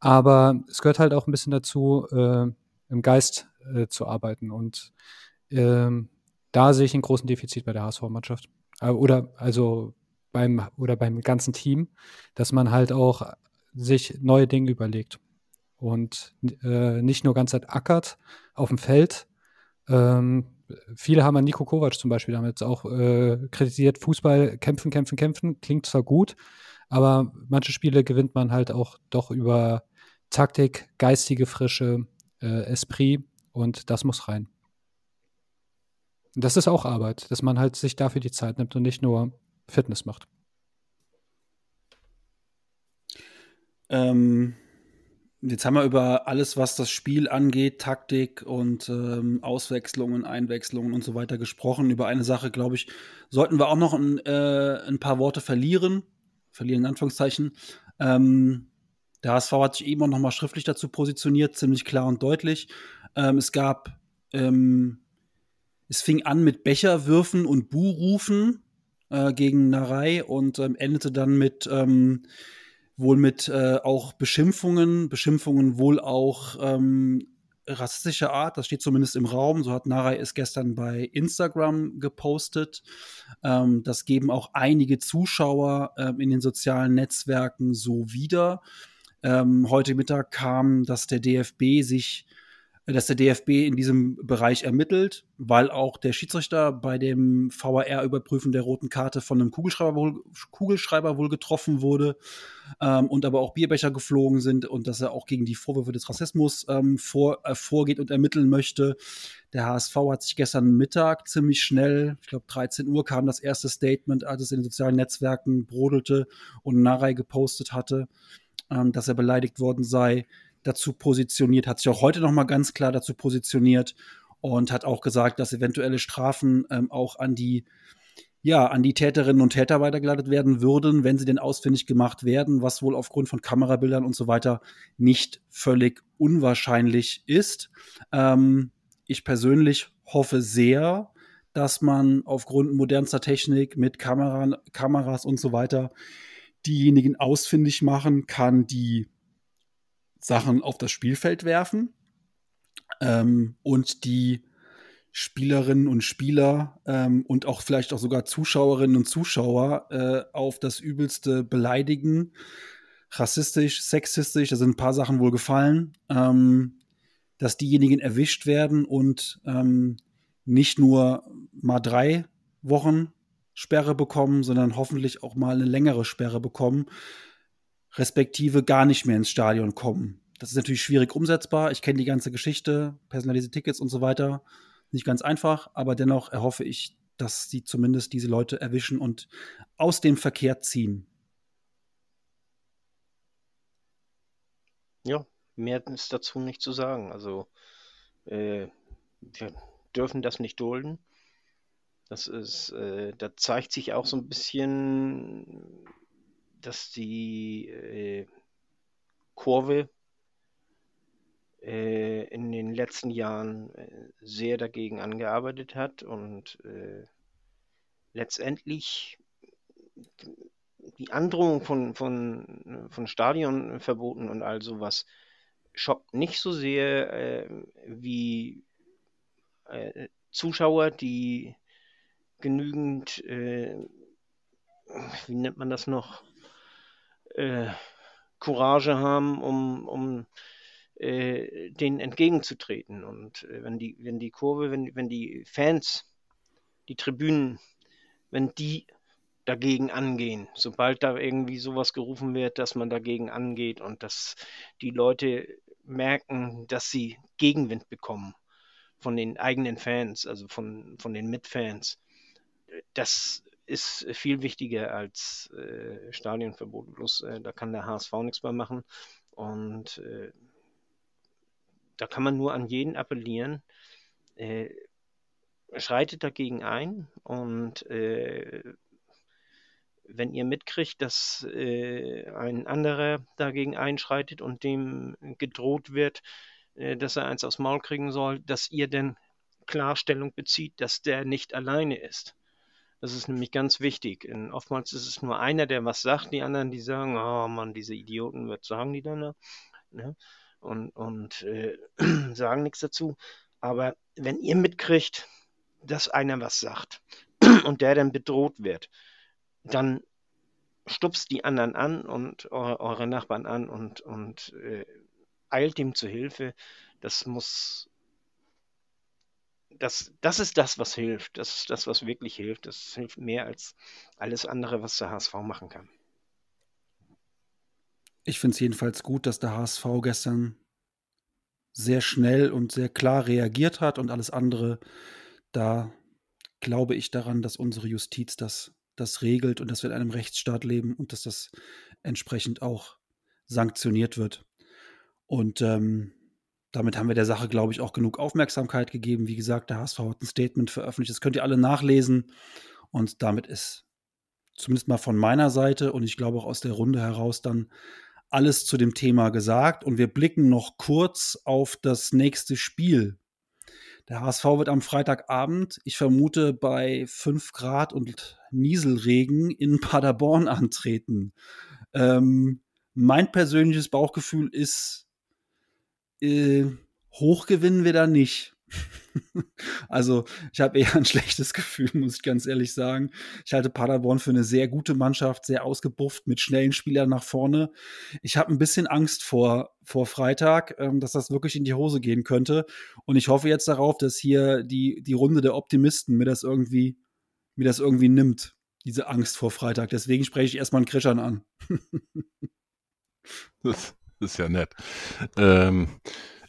Aber es gehört halt auch ein bisschen dazu, äh, im Geist äh, zu arbeiten. Und ähm, da sehe ich einen großen Defizit bei der HSV-Mannschaft. Äh, oder also beim oder beim ganzen Team, dass man halt auch sich neue Dinge überlegt und äh, nicht nur ganz ackert auf dem Feld. Ähm, viele haben an Nico Kovac zum Beispiel damit auch äh, kritisiert, Fußball kämpfen, kämpfen, kämpfen, klingt zwar gut, aber manche Spiele gewinnt man halt auch doch über Taktik, geistige Frische, äh, Esprit und das muss rein. Das ist auch Arbeit, dass man halt sich dafür die Zeit nimmt und nicht nur Fitness macht. Ähm, jetzt haben wir über alles, was das Spiel angeht, Taktik und ähm, Auswechslungen, Einwechslungen und so weiter gesprochen. Über eine Sache, glaube ich, sollten wir auch noch ein, äh, ein paar Worte verlieren. Verlieren in Anführungszeichen. Ähm, der HSV hat sich eben auch noch mal schriftlich dazu positioniert, ziemlich klar und deutlich. Ähm, es gab, ähm, es fing an mit Becherwürfen und Buhrufen äh, gegen Narei und ähm, endete dann mit ähm, wohl mit äh, auch Beschimpfungen, Beschimpfungen wohl auch ähm, rassistischer Art, das steht zumindest im Raum. So hat Narei es gestern bei Instagram gepostet. Ähm, das geben auch einige Zuschauer ähm, in den sozialen Netzwerken so wieder. Ähm, heute Mittag kam, dass der DFB sich dass der DFB in diesem Bereich ermittelt, weil auch der Schiedsrichter bei dem VAR-Überprüfen der roten Karte von einem Kugelschreiber wohl, Kugelschreiber wohl getroffen wurde ähm, und aber auch Bierbecher geflogen sind und dass er auch gegen die Vorwürfe des Rassismus ähm, vor, äh, vorgeht und ermitteln möchte. Der HSV hat sich gestern Mittag ziemlich schnell, ich glaube 13 Uhr kam das erste Statement, als es in den sozialen Netzwerken brodelte und Narei gepostet hatte, ähm, dass er beleidigt worden sei dazu positioniert, hat sich auch heute noch mal ganz klar dazu positioniert und hat auch gesagt, dass eventuelle Strafen ähm, auch an die ja, an die Täterinnen und Täter weitergeleitet werden würden, wenn sie denn ausfindig gemacht werden, was wohl aufgrund von Kamerabildern und so weiter nicht völlig unwahrscheinlich ist. Ähm, ich persönlich hoffe sehr, dass man aufgrund modernster Technik mit Kameran, Kameras und so weiter diejenigen ausfindig machen kann, die Sachen auf das Spielfeld werfen ähm, und die Spielerinnen und Spieler ähm, und auch vielleicht auch sogar Zuschauerinnen und Zuschauer äh, auf das Übelste beleidigen. Rassistisch, sexistisch, da sind ein paar Sachen wohl gefallen, ähm, dass diejenigen erwischt werden und ähm, nicht nur mal drei Wochen Sperre bekommen, sondern hoffentlich auch mal eine längere Sperre bekommen, respektive gar nicht mehr ins Stadion kommen. Das ist natürlich schwierig umsetzbar. Ich kenne die ganze Geschichte, personalisierte Tickets und so weiter. Nicht ganz einfach, aber dennoch erhoffe ich, dass sie zumindest diese Leute erwischen und aus dem Verkehr ziehen. Ja, mehr ist dazu nicht zu sagen. Also, äh, wir dürfen das nicht dulden. Das ist, äh, da zeigt sich auch so ein bisschen, dass die äh, Kurve äh, in den letzten Jahren äh, sehr dagegen angearbeitet hat und äh, letztendlich die Androhung von, von, von Stadionverboten und all sowas schockt nicht so sehr äh, wie äh, Zuschauer, die genügend, äh, wie nennt man das noch, äh, Courage haben, um, um äh, denen entgegenzutreten. Und äh, wenn die, wenn die Kurve, wenn, wenn die Fans, die Tribünen, wenn die dagegen angehen, sobald da irgendwie sowas gerufen wird, dass man dagegen angeht und dass die Leute merken, dass sie Gegenwind bekommen von den eigenen Fans, also von, von den Mitfans, das ist viel wichtiger als äh, Stadionverbot. Bloß äh, da kann der HSV nichts mehr machen. Und äh, da kann man nur an jeden appellieren, äh, schreitet dagegen ein und äh, wenn ihr mitkriegt, dass äh, ein anderer dagegen einschreitet und dem gedroht wird, dass er eins aufs Maul kriegen soll, dass ihr denn Klarstellung bezieht, dass der nicht alleine ist. Das ist nämlich ganz wichtig. Und oftmals ist es nur einer, der was sagt, die anderen, die sagen, oh Mann, diese Idioten, was sagen die dann da? Ne? Und, und äh, sagen nichts dazu. Aber wenn ihr mitkriegt, dass einer was sagt und der dann bedroht wird, dann stupst die anderen an und eure, eure Nachbarn an und, und äh, eilt ihm zu Hilfe. Das muss, das, das ist das, was hilft. Das ist das, was wirklich hilft. Das hilft mehr als alles andere, was der HSV machen kann. Ich finde es jedenfalls gut, dass der HSV gestern sehr schnell und sehr klar reagiert hat und alles andere, da glaube ich daran, dass unsere Justiz das, das regelt und dass wir in einem Rechtsstaat leben und dass das entsprechend auch sanktioniert wird. Und ähm, damit haben wir der Sache, glaube ich, auch genug Aufmerksamkeit gegeben. Wie gesagt, der HSV hat ein Statement veröffentlicht. Das könnt ihr alle nachlesen. Und damit ist zumindest mal von meiner Seite und ich glaube auch aus der Runde heraus dann alles zu dem Thema gesagt. Und wir blicken noch kurz auf das nächste Spiel. Der HSV wird am Freitagabend, ich vermute, bei 5 Grad und Nieselregen in Paderborn antreten. Ähm, mein persönliches Bauchgefühl ist, äh, hoch gewinnen wir da nicht. also ich habe eher ein schlechtes Gefühl, muss ich ganz ehrlich sagen. Ich halte Paderborn für eine sehr gute Mannschaft, sehr ausgebufft, mit schnellen Spielern nach vorne. Ich habe ein bisschen Angst vor, vor Freitag, ähm, dass das wirklich in die Hose gehen könnte. Und ich hoffe jetzt darauf, dass hier die, die Runde der Optimisten mir das irgendwie, mir das irgendwie nimmt, diese Angst vor Freitag. Deswegen spreche ich erstmal einen Krischern an. das ist ja nett. Ähm,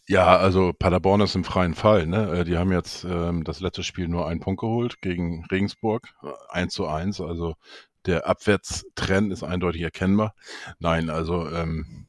ja, also Paderborn ist im freien Fall. Ne? Äh, die haben jetzt ähm, das letzte Spiel nur einen Punkt geholt gegen Regensburg, 1 zu 1. Also der Abwärtstrend ist eindeutig erkennbar. Nein, also ähm,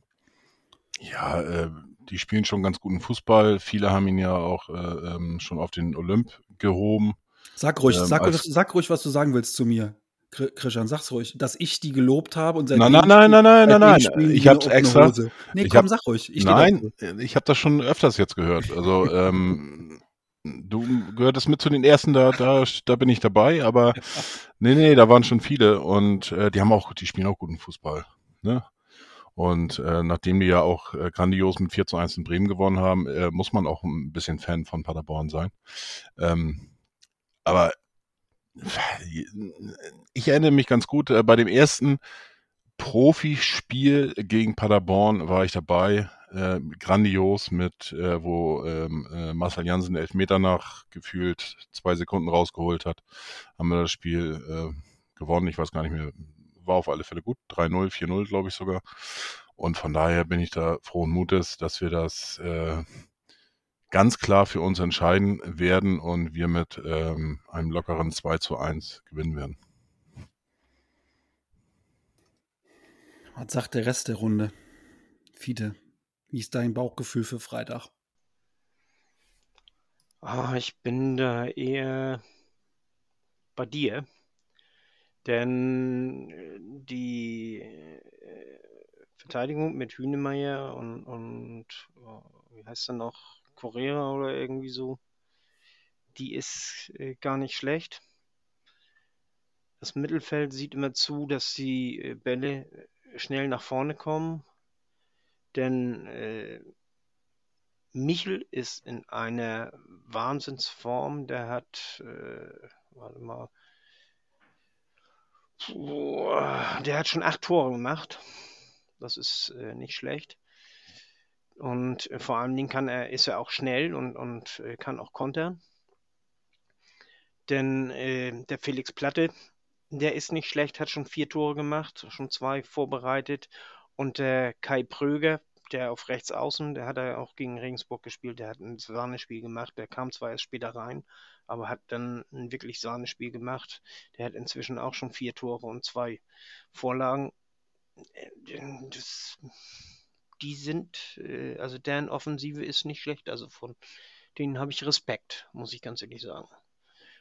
ja, äh, die spielen schon ganz guten Fußball. Viele haben ihn ja auch äh, ähm, schon auf den Olymp gehoben. Sag ruhig, ähm, sag, sag ruhig, was du sagen willst zu mir. Christian, sag's ruhig, dass ich die gelobt habe und seitdem Nein, nein, nein, nein, nein, nein. Ich hab's extra. Nee, ich komm, hab, sag ruhig. Ich nein, ich habe das schon öfters jetzt gehört. Also, ähm, du gehörtest mit zu den ersten, da, da, da bin ich dabei, aber nee, nee, da waren schon viele und äh, die haben auch, die spielen auch guten Fußball. Ne? Und äh, nachdem die ja auch äh, grandios mit 4 zu 1 in Bremen gewonnen haben, äh, muss man auch ein bisschen Fan von Paderborn sein. Ähm, aber ich erinnere mich ganz gut, äh, bei dem ersten Profispiel gegen Paderborn war ich dabei, äh, grandios mit, äh, wo ähm, äh, Marcel Jansen Elfmeter nach gefühlt zwei Sekunden rausgeholt hat, haben wir das Spiel äh, gewonnen. Ich weiß gar nicht mehr, war auf alle Fälle gut, 3-0, 4-0 glaube ich sogar. Und von daher bin ich da frohen Mutes, dass wir das äh, ganz klar für uns entscheiden werden und wir mit ähm, einem lockeren 2 zu 1 gewinnen werden. Was sagt der Rest der Runde? Fiete, wie ist dein Bauchgefühl für Freitag? Oh, ich bin da eher bei dir, denn äh, die äh, Verteidigung mit Hünemeyer und, und oh, wie heißt er noch? Correa oder irgendwie so, die ist äh, gar nicht schlecht. Das Mittelfeld sieht immer zu, dass die äh, Bälle äh, schnell nach vorne kommen, denn äh, Michel ist in einer Wahnsinnsform. Der hat, äh, warte mal, der hat schon acht Tore gemacht. Das ist äh, nicht schlecht. Und äh, vor allen Dingen kann er, ist er auch schnell und, und äh, kann auch kontern. Denn äh, der Felix Platte, der ist nicht schlecht, hat schon vier Tore gemacht, schon zwei vorbereitet. Und der Kai Pröger, der auf rechts außen, der hat er auch gegen Regensburg gespielt, der hat ein Sahnespiel gemacht. Der kam zwar erst später rein, aber hat dann ein wirklich Sahnespiel gemacht. Der hat inzwischen auch schon vier Tore und zwei Vorlagen. Äh, das die sind, äh, also deren Offensive ist nicht schlecht. Also von denen habe ich Respekt, muss ich ganz ehrlich sagen.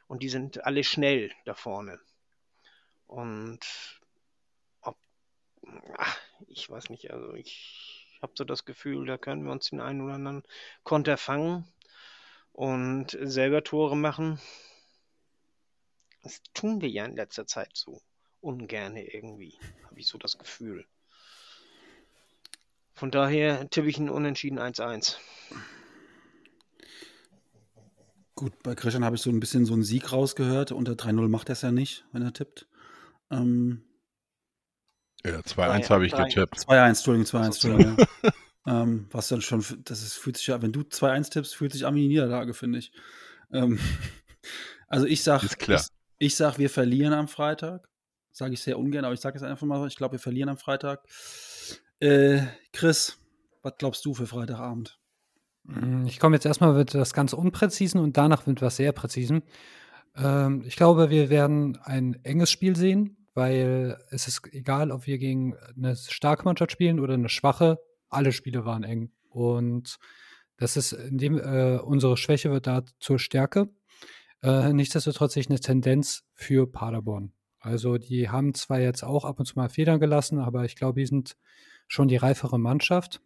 Und die sind alle schnell da vorne. Und ob, ach, ich weiß nicht, also ich habe so das Gefühl, da können wir uns den einen oder anderen Konter fangen und selber Tore machen. Das tun wir ja in letzter Zeit so ungerne irgendwie, habe ich so das Gefühl. Von daher tippe ich einen Unentschieden 1-1. Gut, bei Christian habe ich so ein bisschen so einen Sieg rausgehört. Unter 3-0 macht er es ja nicht, wenn er tippt. Ähm, Ja, 2-1 habe ich drei. getippt. 2-1, Entschuldigung, 2-1, Entschuldigung. Ja. ähm, was dann schon, das ist, fühlt sich ja, wenn du 2-1 tippst, fühlt sich an wie eine Niederlage, finde ich. Ähm, also ich sag, Ist klar. Ich, ich sag, wir verlieren am Freitag. Sage ich sehr ungern, aber ich sage es einfach mal, ich glaube, wir verlieren am Freitag. Äh, Chris, was glaubst du für Freitagabend? Mm, Ich komme jetzt erstmal mit das ganz Unpräzisen und danach mit was sehr Präzisen. Ähm, ich glaube, wir werden ein enges Spiel sehen, weil es ist egal, ob wir gegen eine starke Mannschaft spielen oder eine schwache. Alle Spiele waren eng. Und das ist dem, äh, unsere Schwäche wird da zur Stärke. Äh, nichtsdestotrotz ich eine Tendenz für Paderborn. Also die haben zwar jetzt auch ab und zu mal Federn gelassen, aber ich glaube, die sind schon die reifere Mannschaft.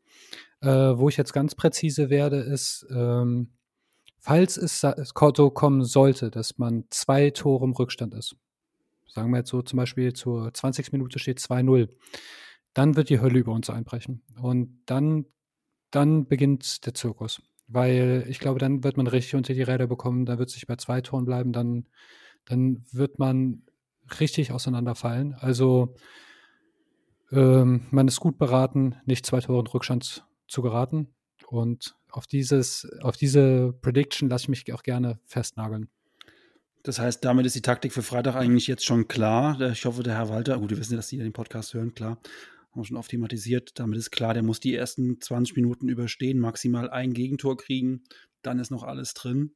Äh, wo ich jetzt ganz präzise werde, ist, ähm, falls es so kommen sollte, dass man zwei Tore im Rückstand ist, sagen wir jetzt so zum Beispiel zur 20. Minute steht 2-0, dann wird die Hölle über uns einbrechen. Und dann, dann beginnt der Zirkus. Weil ich glaube, dann wird man richtig unter die Räder bekommen, da wird es nicht bei zwei Toren bleiben, dann, dann wird man richtig auseinanderfallen. Also ähm, man ist gut beraten, nicht zwei Tore in Rückstand zu geraten. Und auf, dieses, auf diese Prediction lasse ich mich auch gerne festnageln. Das heißt, damit ist die Taktik für Freitag eigentlich jetzt schon klar. Ich hoffe, der Herr Walter, gut, wir wissen ja, dass die den Podcast hören, klar. Haben wir schon oft thematisiert. Damit ist klar, der muss die ersten 20 Minuten überstehen, maximal ein Gegentor kriegen. Dann ist noch alles drin.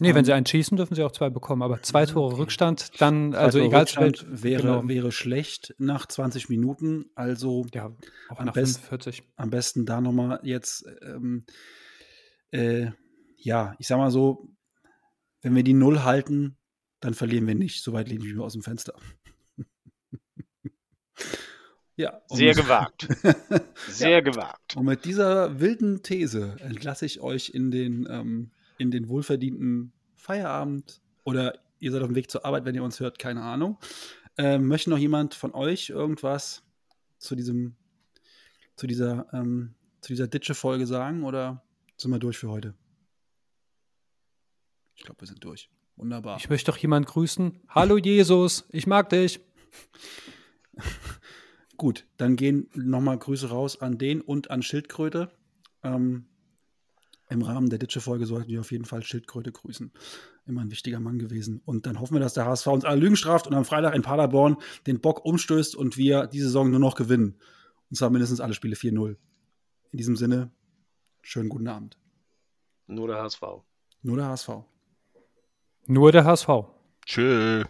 Nee, wenn Ähm, sie einen schießen, dürfen sie auch zwei bekommen. Aber zwei Tore okay. Rückstand, dann, Zwei also Tore egal Rückstand wäre, genau. wäre schlecht nach 20 Minuten. Also ja, auch am nach besten- 45. am besten da nochmal jetzt, ähm, äh, ja, ich sag mal so, wenn wir die Null halten, dann verlieren wir nicht. Soweit lehne ich mich aus dem Fenster. ja. Sehr mit- gewagt. Sehr gewagt. Und mit dieser wilden These entlasse ich euch in den, ähm, in den wohlverdienten Feierabend oder ihr seid auf dem Weg zur Arbeit, wenn ihr uns hört, keine Ahnung. Ähm, möchte noch jemand von euch irgendwas zu diesem, zu dieser, ähm, zu dieser Ditsche-Folge sagen oder sind wir durch für heute? Ich glaube, wir sind durch. Wunderbar. Ich möchte doch jemanden grüßen. Hallo Jesus, ich mag dich. Gut, dann gehen nochmal Grüße raus an den und an Schildkröte. Ähm, Im Rahmen der Ditsche-Folge sollten wir auf jeden Fall Schildkröte grüßen. Immer ein wichtiger Mann gewesen. Und dann hoffen wir, dass der HSV uns alle Lügen straft und am Freitag in Paderborn den Bock umstößt und wir die Saison nur noch gewinnen. Und zwar mindestens alle Spiele 4-0. In diesem Sinne, schönen guten Abend. Nur der HSV. Nur der HSV. Nur der HSV. Tschö.